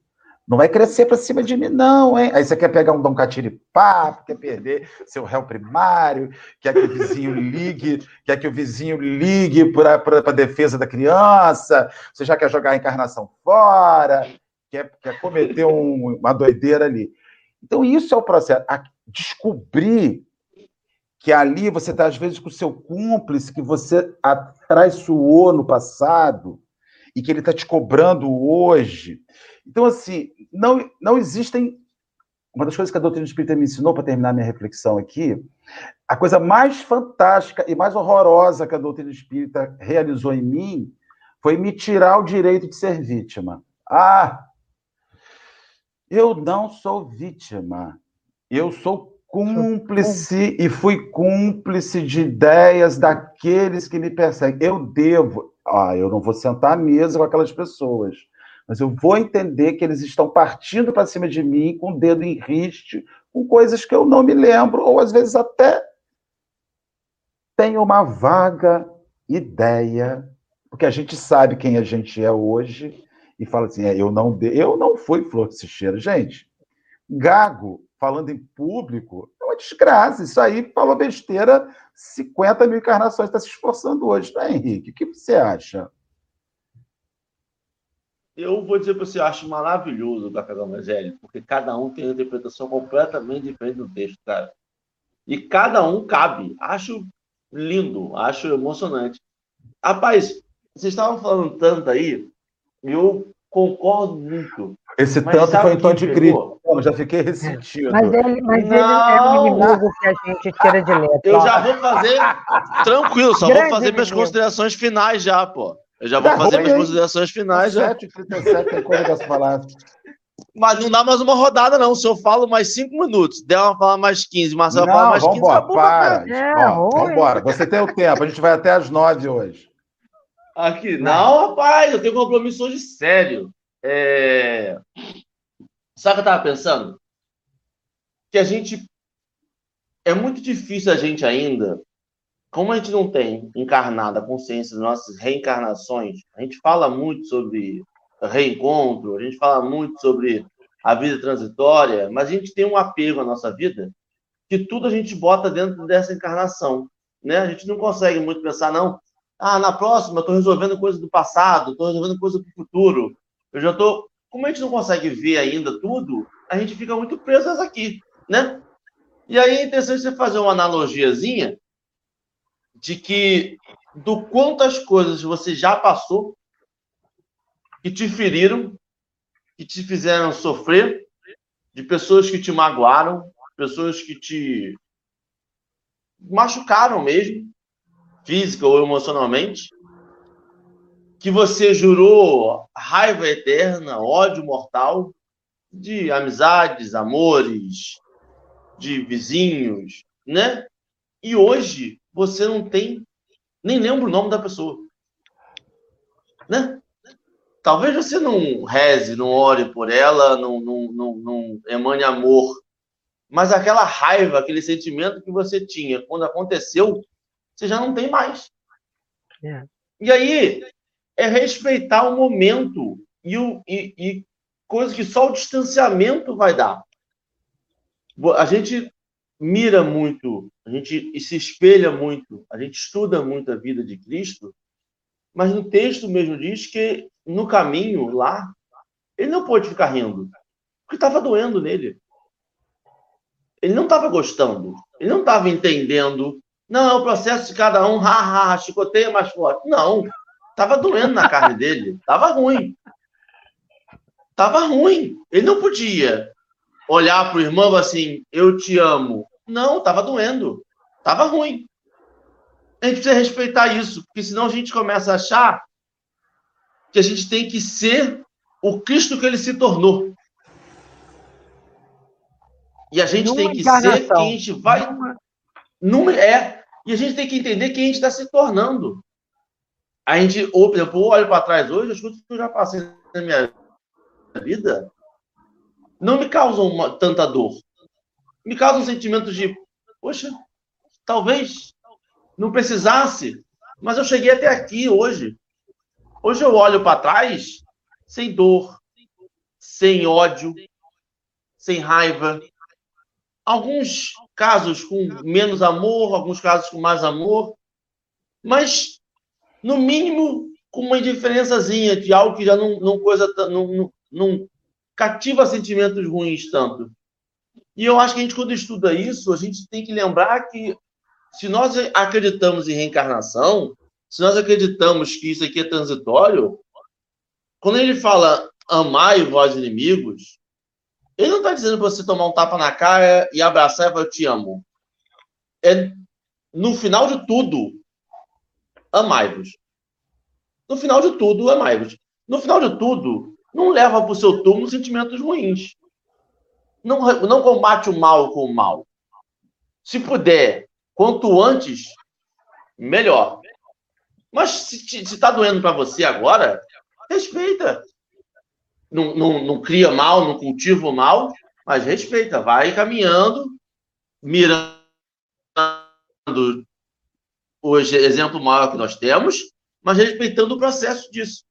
Não vai crescer para cima de mim, não, hein? Aí você quer pegar um Dom Catiripá, quer perder seu réu primário, quer que o vizinho ligue, quer que o vizinho ligue para a defesa da criança, você já quer jogar a encarnação fora, quer, quer cometer um, uma doideira ali. Então, isso é o processo descobrir que ali você está, às vezes, com o seu cúmplice, que você atraiçoou no passado e que ele está te cobrando hoje. Então, assim, não, não existem. Uma das coisas que a doutrina espírita me ensinou, para terminar minha reflexão aqui, a coisa mais fantástica e mais horrorosa que a doutrina espírita realizou em mim foi me tirar o direito de ser vítima. Ah, eu não sou vítima. Eu sou cúmplice e fui cúmplice de ideias daqueles que me perseguem. Eu devo. Ah, eu não vou sentar à mesa com aquelas pessoas, mas eu vou entender que eles estão partindo para cima de mim com o dedo em riste, com coisas que eu não me lembro, ou às vezes até tenho uma vaga ideia, porque a gente sabe quem a gente é hoje e fala assim: é, eu não de... eu não fui flor de cheiro, gente. Gago falando em público, é uma desgraça. Isso aí falou besteira 50 mil encarnações, está se esforçando hoje, tá, Henrique? O que você acha? Eu vou dizer para você, eu acho maravilhoso o Café do Evangelho, porque cada um tem uma interpretação completamente diferente do texto, cara. E cada um cabe. Acho lindo, acho emocionante. Rapaz, vocês estavam falando tanto aí, eu concordo muito. Esse tanto foi em tom de crítica. Já fiquei ressentido. Mas ele, mas ele é um inimigo que a gente tira de letra. Eu já vou fazer. Tranquilo, só Grande vou fazer minhas considerações finais já, pô. Eu já vou fazer minhas considerações finais já. 7h37 tem coisa das palavras. Mas não dá mais uma rodada, não. Se eu falo mais 5 minutos, der uma falar mais 15, Marcelo fala mais 15. Vambora, para. É, Ó, vambora. Você tem o tempo. A gente vai até as 9 hoje. Aqui. Não, rapaz, eu tenho compromisso hoje sério. É... Sabe o que eu estava pensando? Que a gente. É muito difícil a gente ainda como a gente não tem encarnado a consciência das nossas reencarnações, a gente fala muito sobre reencontro, a gente fala muito sobre a vida transitória, mas a gente tem um apego à nossa vida que tudo a gente bota dentro dessa encarnação, né? A gente não consegue muito pensar, não, ah, na próxima estou resolvendo coisas do passado, estou resolvendo coisas do futuro, eu já estou... Como a gente não consegue ver ainda tudo, a gente fica muito preso aqui, né? E aí é interessante você fazer uma analogiazinha de que do quantas coisas você já passou que te feriram, que te fizeram sofrer, de pessoas que te magoaram, pessoas que te machucaram mesmo, física ou emocionalmente, que você jurou raiva eterna, ódio mortal de amizades, amores, de vizinhos, né? E hoje você não tem, nem lembra o nome da pessoa. Né? Talvez você não reze, não ore por ela, não, não, não, não emane amor, mas aquela raiva, aquele sentimento que você tinha quando aconteceu, você já não tem mais. É. E aí é respeitar o momento e, o, e, e coisa que só o distanciamento vai dar. A gente mira muito, a gente se espelha muito, a gente estuda muito a vida de Cristo, mas no texto mesmo diz que no caminho lá, ele não pôde ficar rindo, porque estava doendo nele. Ele não estava gostando, ele não estava entendendo. Não, é o processo de cada um, ha, ha, chicoteia mais forte. Não, estava doendo na carne dele, estava ruim. Estava ruim. Ele não podia olhar para o irmão assim, eu te amo, não, estava doendo. Estava ruim. A gente precisa respeitar isso, porque senão a gente começa a achar que a gente tem que ser o Cristo que ele se tornou. E a gente Numa tem que ser quem a gente vai. Numa... É. E a gente tem que entender quem a gente está se tornando. A gente, ou, por exemplo, olho para trás hoje, as coisas que eu já passei na minha vida não me causam uma, tanta dor me causa um sentimento de, poxa, talvez não precisasse, mas eu cheguei até aqui hoje. Hoje eu olho para trás sem dor, sem ódio, sem raiva. Alguns casos com menos amor, alguns casos com mais amor, mas no mínimo com uma indiferençazinha de algo que já não, não coisa não, não, não cativa sentimentos ruins tanto. E eu acho que a gente, quando estuda isso, a gente tem que lembrar que se nós acreditamos em reencarnação, se nós acreditamos que isso aqui é transitório, quando ele fala amai vós inimigos, ele não está dizendo para você tomar um tapa na cara e abraçar e falar eu te amo. É no final de tudo, amai-vos. No final de tudo, amai-vos. No final de tudo, não leva para o seu túmulo sentimentos ruins não, não combate o mal com o mal. Se puder, quanto antes, melhor. Mas se está doendo para você agora, respeita. Não, não, não cria mal, não cultiva o mal, mas respeita. Vai caminhando, mirando o exemplo maior que nós temos, mas respeitando o processo disso.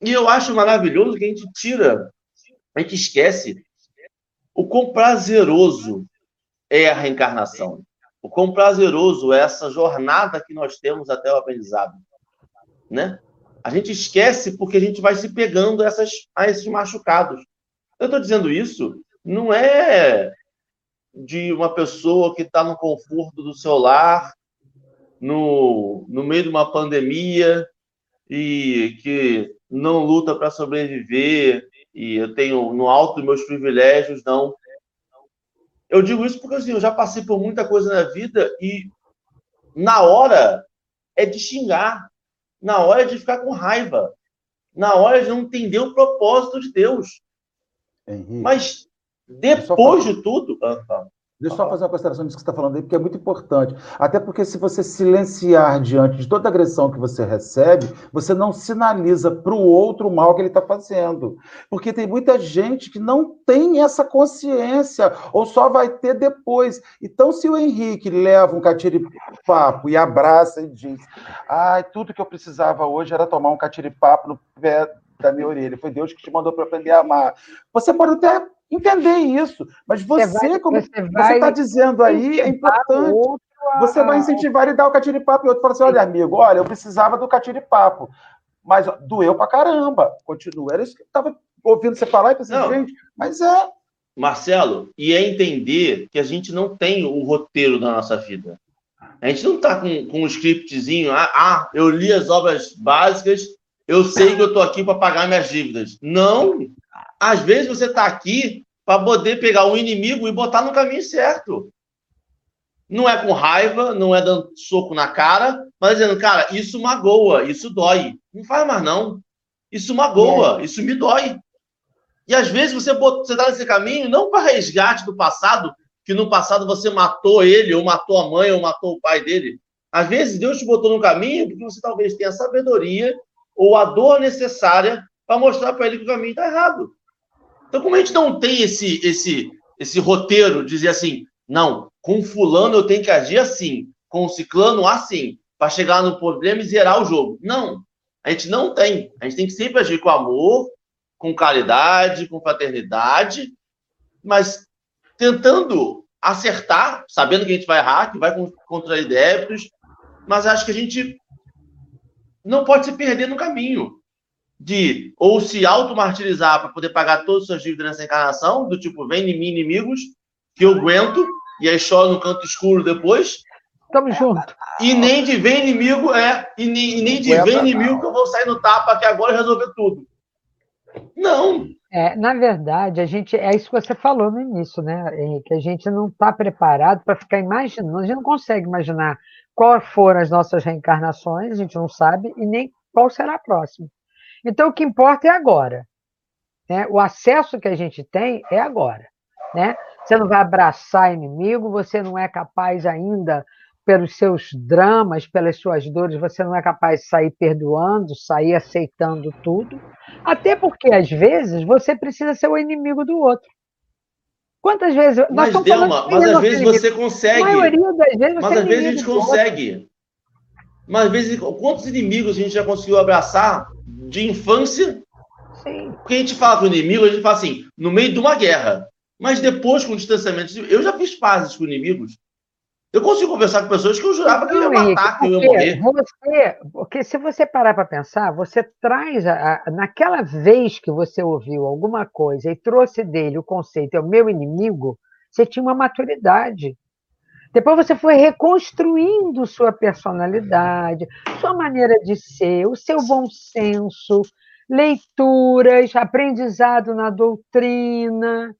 E eu acho maravilhoso que a gente tira, a gente esquece o quão prazeroso é a reencarnação. O quão prazeroso é essa jornada que nós temos até o aprendizado. Né? A gente esquece porque a gente vai se pegando essas, a esses machucados. Eu estou dizendo isso, não é de uma pessoa que está no conforto do seu lar, no, no meio de uma pandemia e que não luta para sobreviver e eu tenho no alto dos meus privilégios, não. Eu digo isso porque assim, eu já passei por muita coisa na vida e na hora é de xingar, na hora é de ficar com raiva, na hora de não entender o propósito de Deus. Henrique, Mas depois de tudo. Ah, tá. Deixa eu só fazer uma consideração disso que você está falando aí, porque é muito importante. Até porque se você silenciar diante de toda agressão que você recebe, você não sinaliza para o outro o mal que ele está fazendo. Porque tem muita gente que não tem essa consciência, ou só vai ter depois. Então, se o Henrique leva um catiripapo e abraça e diz: ai, tudo que eu precisava hoje era tomar um catiripapo no pé da minha orelha, foi Deus que te mandou para aprender a amar. Você pode até entender isso. Mas você, você vai, como você está dizendo aí, é importante. Você vai incentivar e dar o catiripapo e outro fala assim: olha, amigo, olha, eu precisava do catiripapo. Mas doeu pra caramba. Continua. Era isso que eu estava ouvindo você falar e pensei, gente, mas é. Marcelo, e é entender que a gente não tem o roteiro da nossa vida. A gente não está com, com um scriptzinho, ah, ah, eu li as obras básicas, eu sei que eu estou aqui para pagar minhas dívidas. Não! Às vezes você está aqui para poder pegar o inimigo e botar no caminho certo. Não é com raiva, não é dando soco na cara, mas dizendo, cara, isso magoa, isso dói. Não faz mais não. Isso magoa, é. isso me dói. E às vezes você está nesse caminho não para resgate do passado, que no passado você matou ele, ou matou a mãe, ou matou o pai dele. Às vezes Deus te botou no caminho porque você talvez tenha a sabedoria ou a dor necessária para mostrar para ele que o caminho está errado. Então, como a gente não tem esse, esse, esse roteiro, dizer assim, não, com fulano eu tenho que agir assim, com ciclano assim, para chegar no problema e zerar o jogo. Não, a gente não tem. A gente tem que sempre agir com amor, com caridade, com fraternidade, mas tentando acertar, sabendo que a gente vai errar, que vai contrair débitos, mas acho que a gente não pode se perder no caminho de ou se auto-martirizar para poder pagar todas as suas dívidas nessa encarnação, do tipo, vem em mim inimigos, que eu aguento, e aí choro no canto escuro depois. Tamo junto. E nem de vem inimigo, é, e nem, e nem de vem inimigo que eu vou sair no tapa aqui agora e resolver tudo. Não. É, na verdade, a gente é isso que você falou no início, né? Que a gente não está preparado para ficar imaginando, a gente não consegue imaginar quais foram as nossas reencarnações, a gente não sabe, e nem qual será a próxima. Então, o que importa é agora. Né? O acesso que a gente tem é agora. Né? Você não vai abraçar inimigo, você não é capaz ainda, pelos seus dramas, pelas suas dores, você não é capaz de sair perdoando, sair aceitando tudo. Até porque, às vezes, você precisa ser o inimigo do outro. Quantas vezes. Mas, Delma, mas às vezes você consegue. A maioria das vezes você Mas às vezes a gente consegue. Mas às vezes, quantos inimigos a gente já conseguiu abraçar de infância. Sim. Porque a gente fala com o inimigo, a gente fala assim, no meio de uma guerra. Mas depois, com o distanciamento, eu já fiz pazes com inimigos. Eu consigo conversar com pessoas que eu jurava que eu ia matar, que eu ia morrer. Você, porque se você parar para pensar, você traz, a, a, naquela vez que você ouviu alguma coisa e trouxe dele o conceito, é o meu inimigo, você tinha uma maturidade. Depois você foi reconstruindo sua personalidade, sua maneira de ser, o seu bom senso, leituras, aprendizado na doutrina.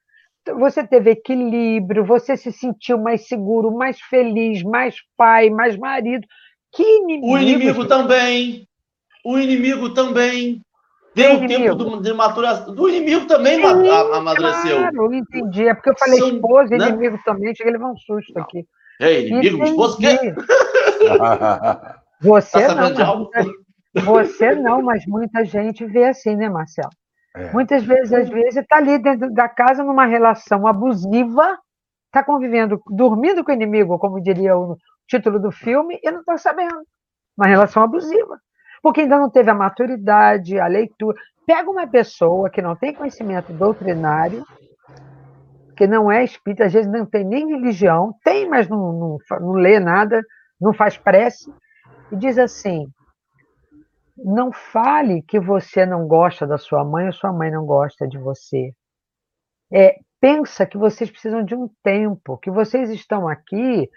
Você teve equilíbrio, você se sentiu mais seguro, mais feliz, mais pai, mais marido. Que inimigo! O inimigo também. O inimigo também. Deu tempo do, de maturação. Do inimigo também Sim, amadureceu. Claro, entendi. É porque eu falei São, esposa, né? inimigo também. Cheguei a levar um susto Não. aqui. É inimigo, minha esposa quer. Você tá não, mas, você não, mas muita gente vê assim, né, Marcelo? É. Muitas vezes, às vezes, está ali dentro da casa numa relação abusiva, está convivendo, dormindo com o inimigo, como diria o título do filme, e não está sabendo. Uma relação abusiva. Porque ainda não teve a maturidade, a leitura. Pega uma pessoa que não tem conhecimento doutrinário, que não é espírita, às vezes não tem nem religião, tem, mas não, não, não lê nada, não faz prece, e diz assim: não fale que você não gosta da sua mãe ou sua mãe não gosta de você. É, pensa que vocês precisam de um tempo, que vocês estão aqui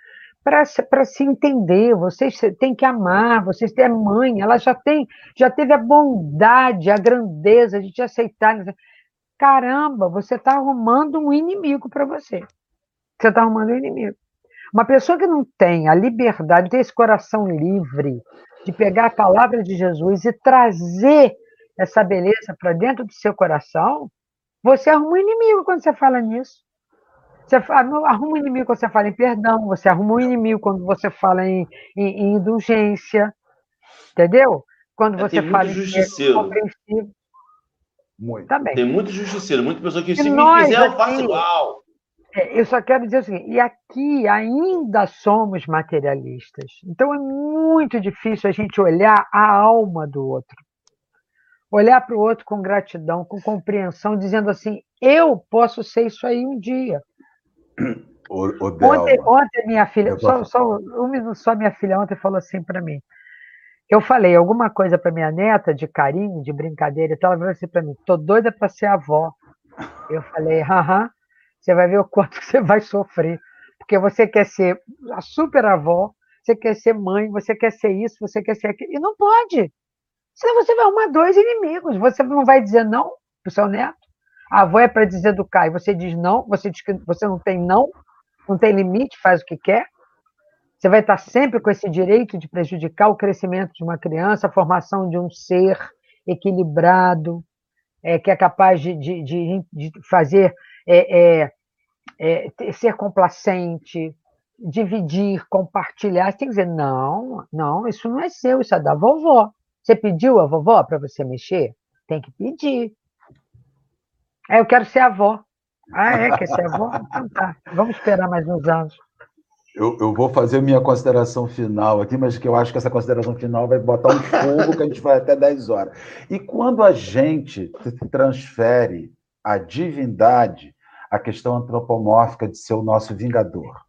para se entender, vocês têm que amar, vocês têm a mãe, ela já tem, já teve a bondade, a grandeza de te aceitar. Caramba, você está arrumando um inimigo para você. Você está arrumando um inimigo. Uma pessoa que não tem a liberdade, tem esse coração livre de pegar a palavra de Jesus e trazer essa beleza para dentro do seu coração, você arruma um inimigo quando você fala nisso. Você arruma um inimigo quando você fala em perdão, você arruma um inimigo quando você fala em, em, em indulgência, entendeu? Quando é, você tem fala muito justiceiro. Muito. Tá Tem muito justiceiro, muita pessoa que e se nós, me quiser, eu faço igual. É, eu só quero dizer o seguinte, e aqui ainda somos materialistas. Então é muito difícil a gente olhar a alma do outro. Olhar para o outro com gratidão, com compreensão, dizendo assim: eu posso ser isso aí um dia. O, o ontem, ontem, minha filha, só, só, um só minha filha ontem falou assim para mim. Eu falei alguma coisa para minha neta de carinho, de brincadeira, então ela falou assim para mim: tô doida para ser avó. Eu falei: aham, você vai ver o quanto você vai sofrer, porque você quer ser a super avó, você quer ser mãe, você quer ser isso, você quer ser aquilo, e não pode. Senão você vai arrumar dois inimigos. Você não vai dizer não para o seu neto. A avó é para do Caio, você diz não, você diz que você não tem não, não tem limite, faz o que quer. Você vai estar sempre com esse direito de prejudicar o crescimento de uma criança, a formação de um ser equilibrado, é, que é capaz de, de, de, de fazer é, é, é ser complacente, dividir, compartilhar. Você tem que dizer, não, não, isso não é seu, isso é da vovó. Você pediu a vovó para você mexer? Tem que pedir. É, eu quero ser avó. Ah, é? Quer ser avó? Então tá. Vamos esperar mais uns anos. Eu, eu, vou fazer minha consideração final aqui, mas que eu acho que essa consideração final vai botar um fogo que a gente vai até 10 horas. E quando a gente transfere a divindade, a questão antropomórfica de ser o nosso vingador.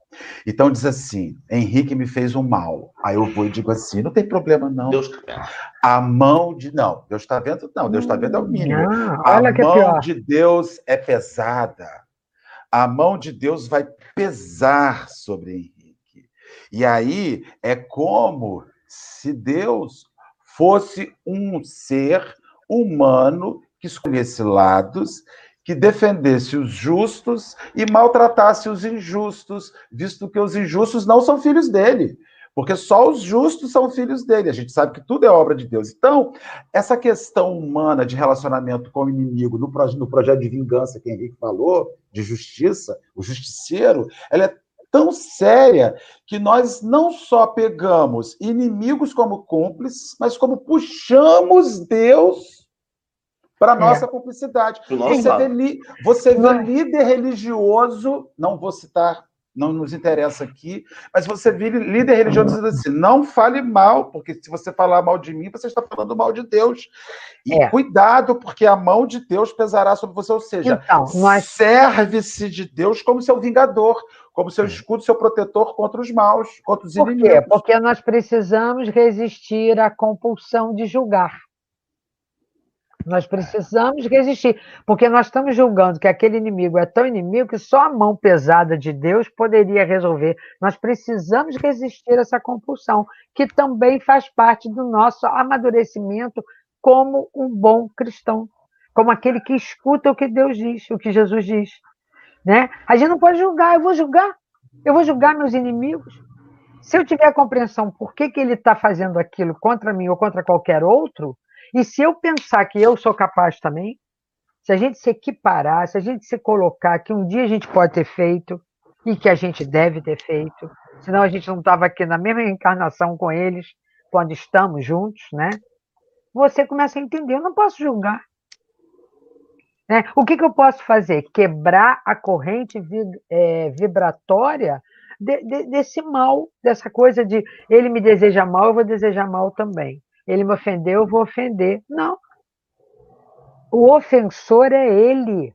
Então diz assim: Henrique me fez um mal. Aí eu vou e digo assim: não tem problema, não. Deus está vendo. A mão de. Não, Deus está vendo, não, Deus está vendo é o mínimo. Não, a é mão de Deus é pesada. A mão de Deus vai pesar sobre Henrique. E aí é como se Deus fosse um ser humano que escolhesse lados que defendesse os justos e maltratasse os injustos, visto que os injustos não são filhos dele, porque só os justos são filhos dele. A gente sabe que tudo é obra de Deus. Então, essa questão humana de relacionamento com o inimigo, no, projeto de vingança que Henrique falou, de justiça, o justiceiro, ela é tão séria que nós não só pegamos inimigos como cúmplices, mas como puxamos Deus para a é. nossa é. cumplicidade. Você vê, li, você vê líder religioso, não vou citar, não nos interessa aqui, mas você vê líder religioso dizendo assim: não fale mal, porque se você falar mal de mim, você está falando mal de Deus. E é. cuidado, porque a mão de Deus pesará sobre você, ou seja, então, nós... serve-se de Deus como seu vingador, como seu escudo, seu protetor contra os maus, contra os Por inimigos. Quê? Porque nós precisamos resistir à compulsão de julgar. Nós precisamos resistir, porque nós estamos julgando que aquele inimigo é tão inimigo que só a mão pesada de Deus poderia resolver. Nós precisamos resistir a essa compulsão, que também faz parte do nosso amadurecimento como um bom cristão, como aquele que escuta o que Deus diz, o que Jesus diz. Né? A gente não pode julgar, eu vou julgar, eu vou julgar meus inimigos. Se eu tiver a compreensão por que, que ele está fazendo aquilo contra mim ou contra qualquer outro, e se eu pensar que eu sou capaz também, se a gente se equiparar, se a gente se colocar que um dia a gente pode ter feito e que a gente deve ter feito, senão a gente não estava aqui na mesma encarnação com eles quando estamos juntos, né? Você começa a entender, eu não posso julgar. Né? O que, que, eu posso fazer? Quebrar a corrente é, vibratória de, de, desse mal, dessa coisa de ele me deseja mal, eu vou desejar mal também. Ele me ofendeu, eu vou ofender. Não. O ofensor é ele.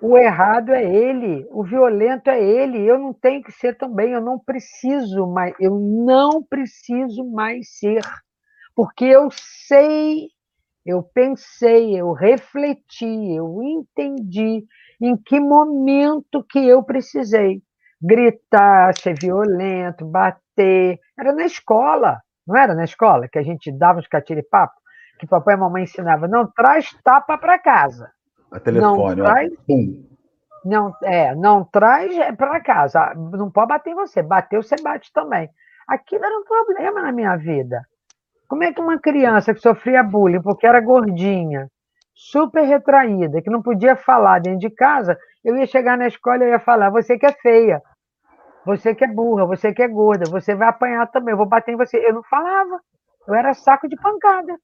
O errado é ele. O violento é ele. Eu não tenho que ser também. Eu não preciso mais. Eu não preciso mais ser. porque eu sei, eu pensei, eu refleti, eu entendi em que momento que eu precisei gritar, ser violento, bater. Era na escola, não era na escola que a gente dava os catiripapo? Que papai e mamãe ensinava, não traz tapa para casa. A telefone, não traz, Não, é, não traz para casa. Não pode bater em você. Bateu, você bate também. Aquilo era um problema na minha vida. Como é que uma criança que sofria bullying porque era gordinha, super retraída, que não podia falar dentro de casa, eu ia chegar na escola e ia falar: você que é feia, você que é burra, você que é gorda, você vai apanhar também, eu vou bater em você. Eu não falava, eu era saco de pancada.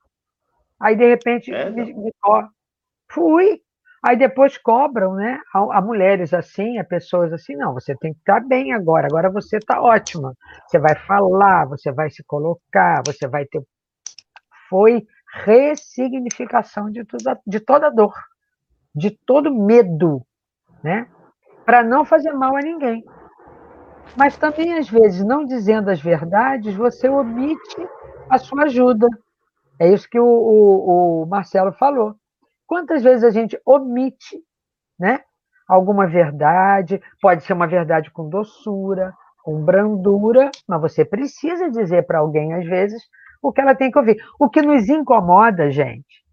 Aí, de repente, é, me, me, ó, fui. Aí depois cobram, né? A, a, mulheres assim, a pessoas assim, não, você tem que estar bem agora, agora você está ótima. Você vai falar, você vai se colocar, você vai ter. Foi ressignificação de, tudo, de toda dor, de todo medo, né? Para não fazer mal a ninguém. Mas também, às vezes, não dizendo as verdades, você omite a sua ajuda. É isso que o, o, o Marcelo falou. Quantas vezes a gente omite né, alguma verdade? Pode ser uma verdade com doçura, com brandura, mas você precisa dizer para alguém, às vezes, o que ela tem que ouvir. O que nos incomoda, gente,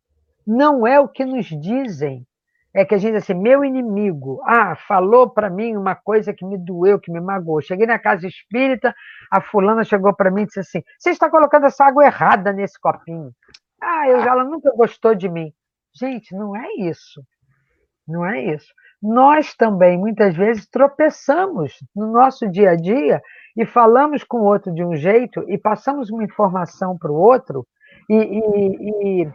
não é o que nos dizem, é que a gente diz assim, meu inimigo, ah, falou para mim uma coisa que me doeu, que me magoou. Cheguei na casa espírita, a fulana chegou para mim e disse assim: você está colocando essa água errada nesse copinho. Ah, eu ela nunca gostou de mim. Gente, não é isso. Não é isso. Nós também, muitas vezes, tropeçamos no nosso dia a dia e falamos com o outro de um jeito e passamos uma informação para o outro e, e, e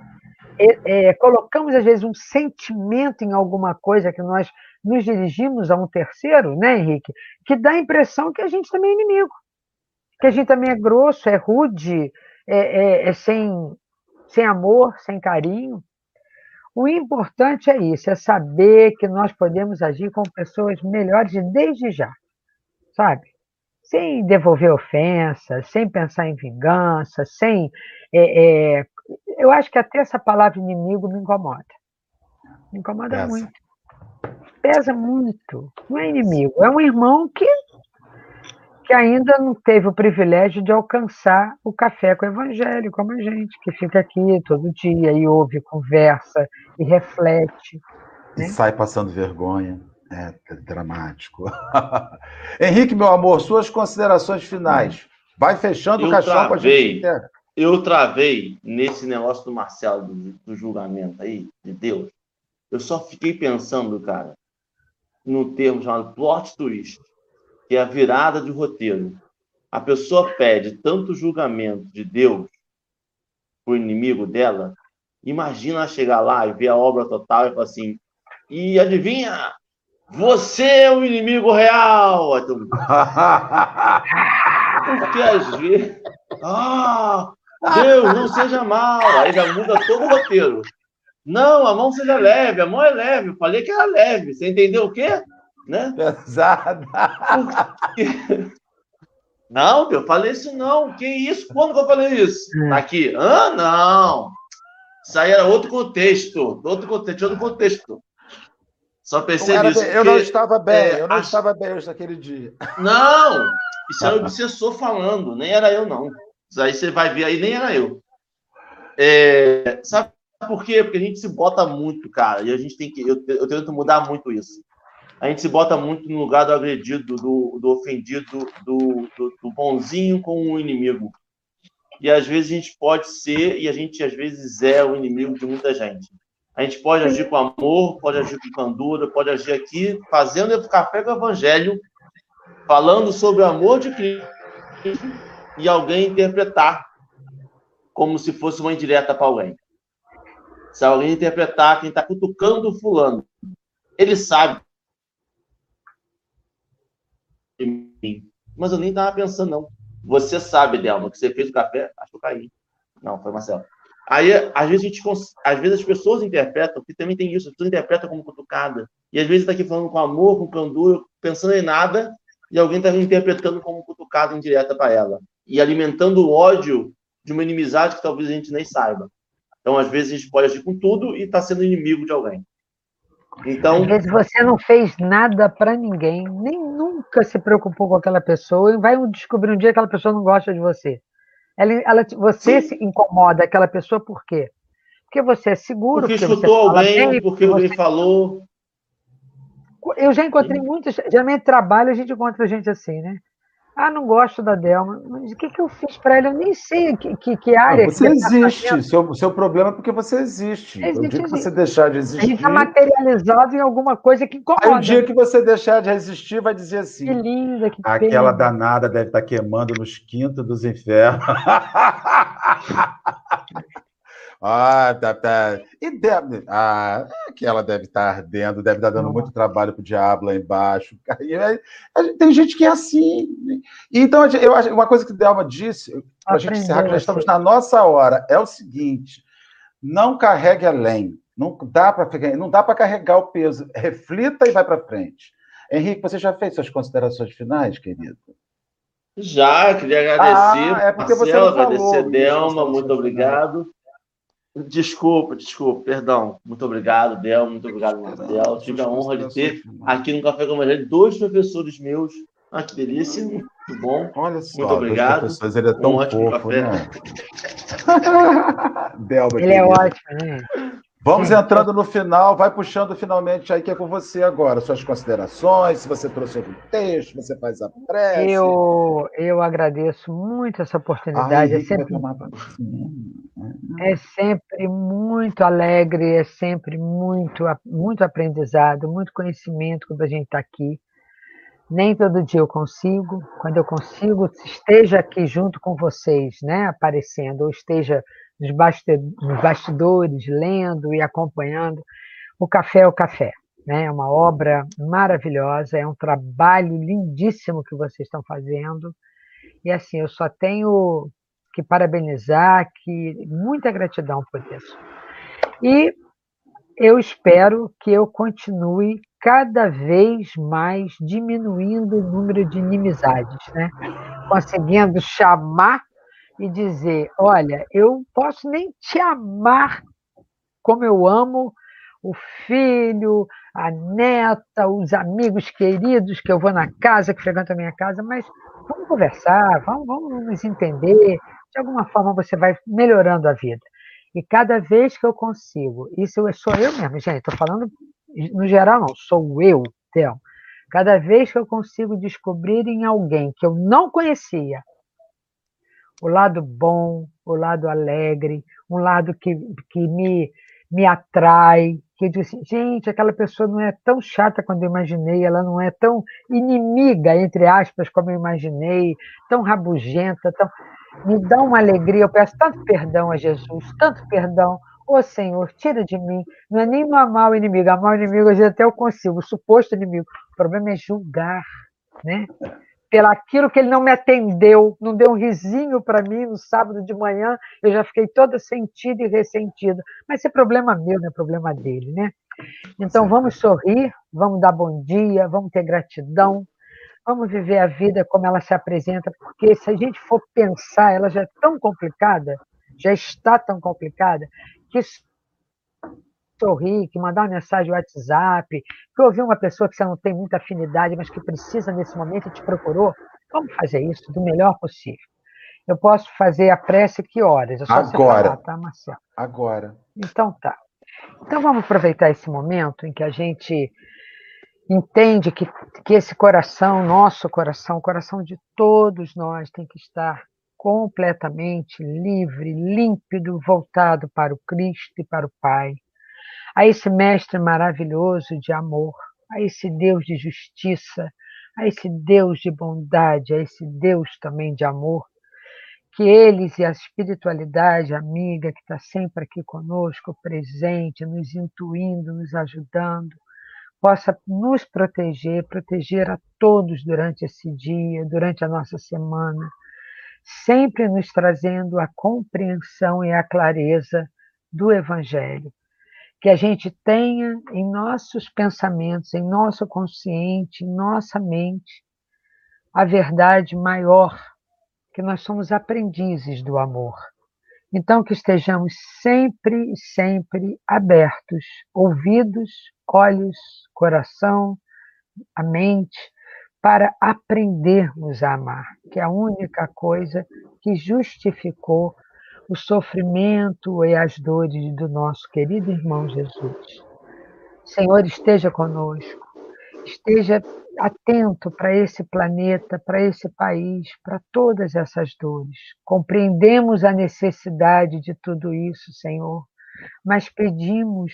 é, colocamos, às vezes, um sentimento em alguma coisa que nós nos dirigimos a um terceiro, né, Henrique? Que dá a impressão que a gente também é inimigo, que a gente também é grosso, é rude, é, é, é sem, sem amor, sem carinho. O importante é isso, é saber que nós podemos agir com pessoas melhores desde já, sabe? Sem devolver ofensa, sem pensar em vingança, sem é, é, eu acho que até essa palavra inimigo me incomoda. Me incomoda Pesa. muito. Pesa muito. Não é inimigo, é um irmão que, que ainda não teve o privilégio de alcançar o café com o evangelho, como a gente, que fica aqui todo dia e ouve, conversa e reflete. E né? sai passando vergonha. É, é dramático. Henrique, meu amor, suas considerações finais. Vai fechando eu o caixão com a gente eu travei nesse negócio do Marcelo, do, do, julgamento aí, de Deus. Eu só fiquei pensando, cara, no termo chamado plot twist, que é a virada de roteiro. A pessoa pede tanto julgamento de Deus pro inimigo dela. Imagina chegar lá e ver a obra total e falar assim: e adivinha? Você é o inimigo real! Porque às vezes. Ah, Deus, não seja mal. Aí já muda todo o roteiro. Não, a mão seja leve, a mão é leve. Eu falei que era leve. Você entendeu o quê? Né? Pesada. Não, eu falei isso não. Que isso? Quando que eu falei isso? Tá aqui. Ah, não. Isso aí era outro contexto. Outro contexto, outro contexto. Só pensei Cara, nisso. Eu porque, não estava bem, é, eu não estava bem hoje naquele dia. Não! Isso era o obsessor falando, nem era eu, não. Aí você vai ver, aí nem era eu. É, sabe por quê? Porque a gente se bota muito, cara, e a gente tem que. Eu, eu tento mudar muito isso. A gente se bota muito no lugar do agredido, do, do ofendido, do, do, do bonzinho com o inimigo. E às vezes a gente pode ser, e a gente às vezes é o inimigo de muita gente. A gente pode agir com amor, pode agir com candura, pode agir aqui, fazendo café com o evangelho, falando sobre o amor de Cristo e alguém interpretar como se fosse uma indireta para alguém. Se alguém interpretar quem está cutucando o fulano, ele sabe. Mas eu nem estava pensando, não. Você sabe, Delma, que você fez o café? Acho que eu caí. Não, foi Marcelo. Aí, às vezes, a gente, às vezes as pessoas interpretam, que também tem isso, as pessoas interpretam como cutucada. E às vezes está aqui falando com amor, com candura, pensando em nada, e alguém está interpretando como cutucada indireta para ela e alimentando o ódio de uma inimizade que talvez a gente nem saiba. Então, às vezes, a gente pode agir com tudo e está sendo inimigo de alguém. Então, Às vezes você não fez nada para ninguém, nem nunca se preocupou com aquela pessoa, e vai descobrir um dia que aquela pessoa não gosta de você. Ela, ela, você se incomoda aquela pessoa por quê? Porque você é seguro. Porque, porque escutou alguém, bem, porque, porque alguém você... falou. Eu já encontrei muitos, geralmente trabalho, a gente encontra gente assim, né? Ah, não gosto da Delma. Mas o que, que eu fiz para ela? Eu nem sei que, que, que área. Não, você que tá existe. Seu, seu problema é porque você existe. existe o dia que você deixar de existir. A gente está materializado em alguma coisa que incomoda. Aí o dia que você deixar de existir, vai dizer assim. Que linda, que Aquela pena. danada deve estar tá queimando nos quintos dos infernos. Ah, tá, tá. E deve, ah, é que ela deve estar ardendo, deve estar dando muito trabalho para o diabo lá embaixo. Tem gente que é assim. Então, eu acho uma coisa que Delma disse, para a gente encerrar, que já estamos na nossa hora, é o seguinte: não carregue além. Não dá para não dá para carregar o peso. Reflita e vai para frente. Henrique, você já fez suas considerações finais, querido? Já, queria agradecer. Ah, é porque Marcelo, você não falou, agradecer Delma, muito obrigado. Desculpa, desculpa, perdão. Muito obrigado, Del, muito obrigado, Marcelo. Tive a honra de ter aqui no Café com Evangelho dois professores meus. Ah, que delícia, muito bom. Olha só, muito obrigado. Professores, ele é tão um ótimo fofo, café. Né? Delba, ele é ótimo, né? Vamos entrando no final, vai puxando finalmente aí que é com você agora, suas considerações, se você trouxe algum texto, você faz a prece. Eu, eu agradeço muito essa oportunidade. Ai, é, sempre, é sempre muito alegre, é sempre muito, muito aprendizado, muito conhecimento quando a gente está aqui. Nem todo dia eu consigo, quando eu consigo, esteja aqui junto com vocês, né, aparecendo, ou esteja nos bastidores, lendo e acompanhando. O Café é o Café. Né? É uma obra maravilhosa, é um trabalho lindíssimo que vocês estão fazendo. E assim, eu só tenho que parabenizar, que muita gratidão por isso. E eu espero que eu continue cada vez mais diminuindo o número de inimizades, né? conseguindo chamar e dizer: olha, eu posso nem te amar como eu amo o filho, a neta, os amigos queridos que eu vou na casa, que frequentam a minha casa, mas vamos conversar, vamos, vamos nos entender. De alguma forma você vai melhorando a vida. E cada vez que eu consigo, isso sou eu mesmo, gente, estou falando no geral, não, sou eu, Theo. Cada vez que eu consigo descobrir em alguém que eu não conhecia o lado bom, o lado alegre, um lado que, que me, me atrai, que eu digo assim, gente, aquela pessoa não é tão chata quando eu imaginei, ela não é tão inimiga, entre aspas, como eu imaginei, tão rabugenta, tão... me dá uma alegria, eu peço tanto perdão a Jesus, tanto perdão, ô Senhor, tira de mim, não é nem no amar o inimigo, amar o inimigo eu até eu consigo, o suposto inimigo, o problema é julgar, né? Pelaquilo que ele não me atendeu, não deu um risinho para mim no sábado de manhã, eu já fiquei toda sentida e ressentida. Mas esse é problema meu, não é problema dele, né? Então vamos sorrir, vamos dar bom dia, vamos ter gratidão, vamos viver a vida como ela se apresenta, porque se a gente for pensar, ela já é tão complicada, já está tão complicada, que sorrir, que mandar uma mensagem no WhatsApp, que ouvir uma pessoa que você não tem muita afinidade, mas que precisa nesse momento e te procurou, vamos fazer isso do melhor possível. Eu posso fazer a prece que horas? É Agora. Falar, tá, Marcelo? Agora. Então tá. Então vamos aproveitar esse momento em que a gente entende que, que esse coração, nosso coração, o coração de todos nós, tem que estar completamente livre, límpido, voltado para o Cristo e para o Pai a esse Mestre maravilhoso de amor, a esse Deus de justiça, a esse Deus de bondade, a esse Deus também de amor, que eles e a espiritualidade amiga que está sempre aqui conosco, presente, nos intuindo, nos ajudando, possa nos proteger, proteger a todos durante esse dia, durante a nossa semana, sempre nos trazendo a compreensão e a clareza do Evangelho que a gente tenha em nossos pensamentos, em nosso consciente, em nossa mente, a verdade maior que nós somos aprendizes do amor. Então, que estejamos sempre, sempre abertos, ouvidos, olhos, coração, a mente, para aprendermos a amar, que é a única coisa que justificou o sofrimento e as dores do nosso querido irmão Jesus. Senhor, esteja conosco, esteja atento para esse planeta, para esse país, para todas essas dores. Compreendemos a necessidade de tudo isso, Senhor, mas pedimos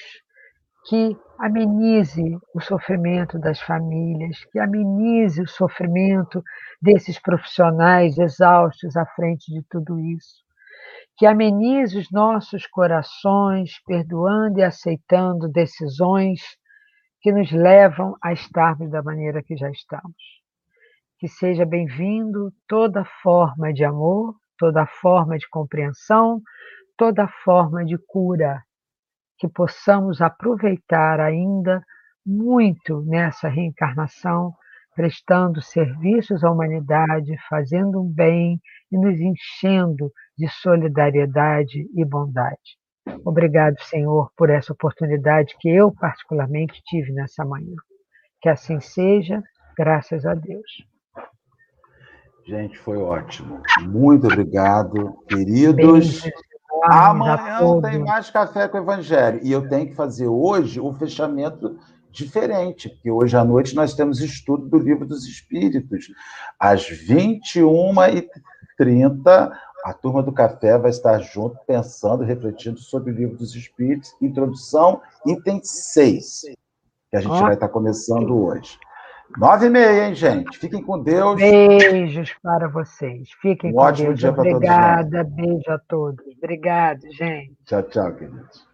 que amenize o sofrimento das famílias, que amenize o sofrimento desses profissionais exaustos à frente de tudo isso, que amenize os nossos corações, perdoando e aceitando decisões que nos levam a estarmos da maneira que já estamos. Que seja bem-vindo toda forma de amor, toda forma de compreensão, toda forma de cura que possamos aproveitar ainda muito nessa reencarnação, prestando serviços à humanidade, fazendo um bem e nos enchendo de solidariedade e bondade. Obrigado, Senhor, por essa oportunidade que eu particularmente tive nessa manhã. Que assim seja, graças a Deus. Gente, foi ótimo. Muito obrigado, queridos. Amanhã tem mais café com o Evangelho. E eu tenho que fazer hoje um fechamento diferente, porque hoje à noite nós temos estudo do Livro dos Espíritos. Às 21h30, a turma do café vai estar junto, pensando, refletindo sobre o Livro dos Espíritos, introdução, item 6, que a gente vai estar começando hoje. Nove e meia, hein, gente? Fiquem com Deus. Beijos para vocês. Fiquem um com ótimo Deus. dia para todos. Obrigada, beijo a todos. Obrigado, gente. Tchau, tchau, queridos.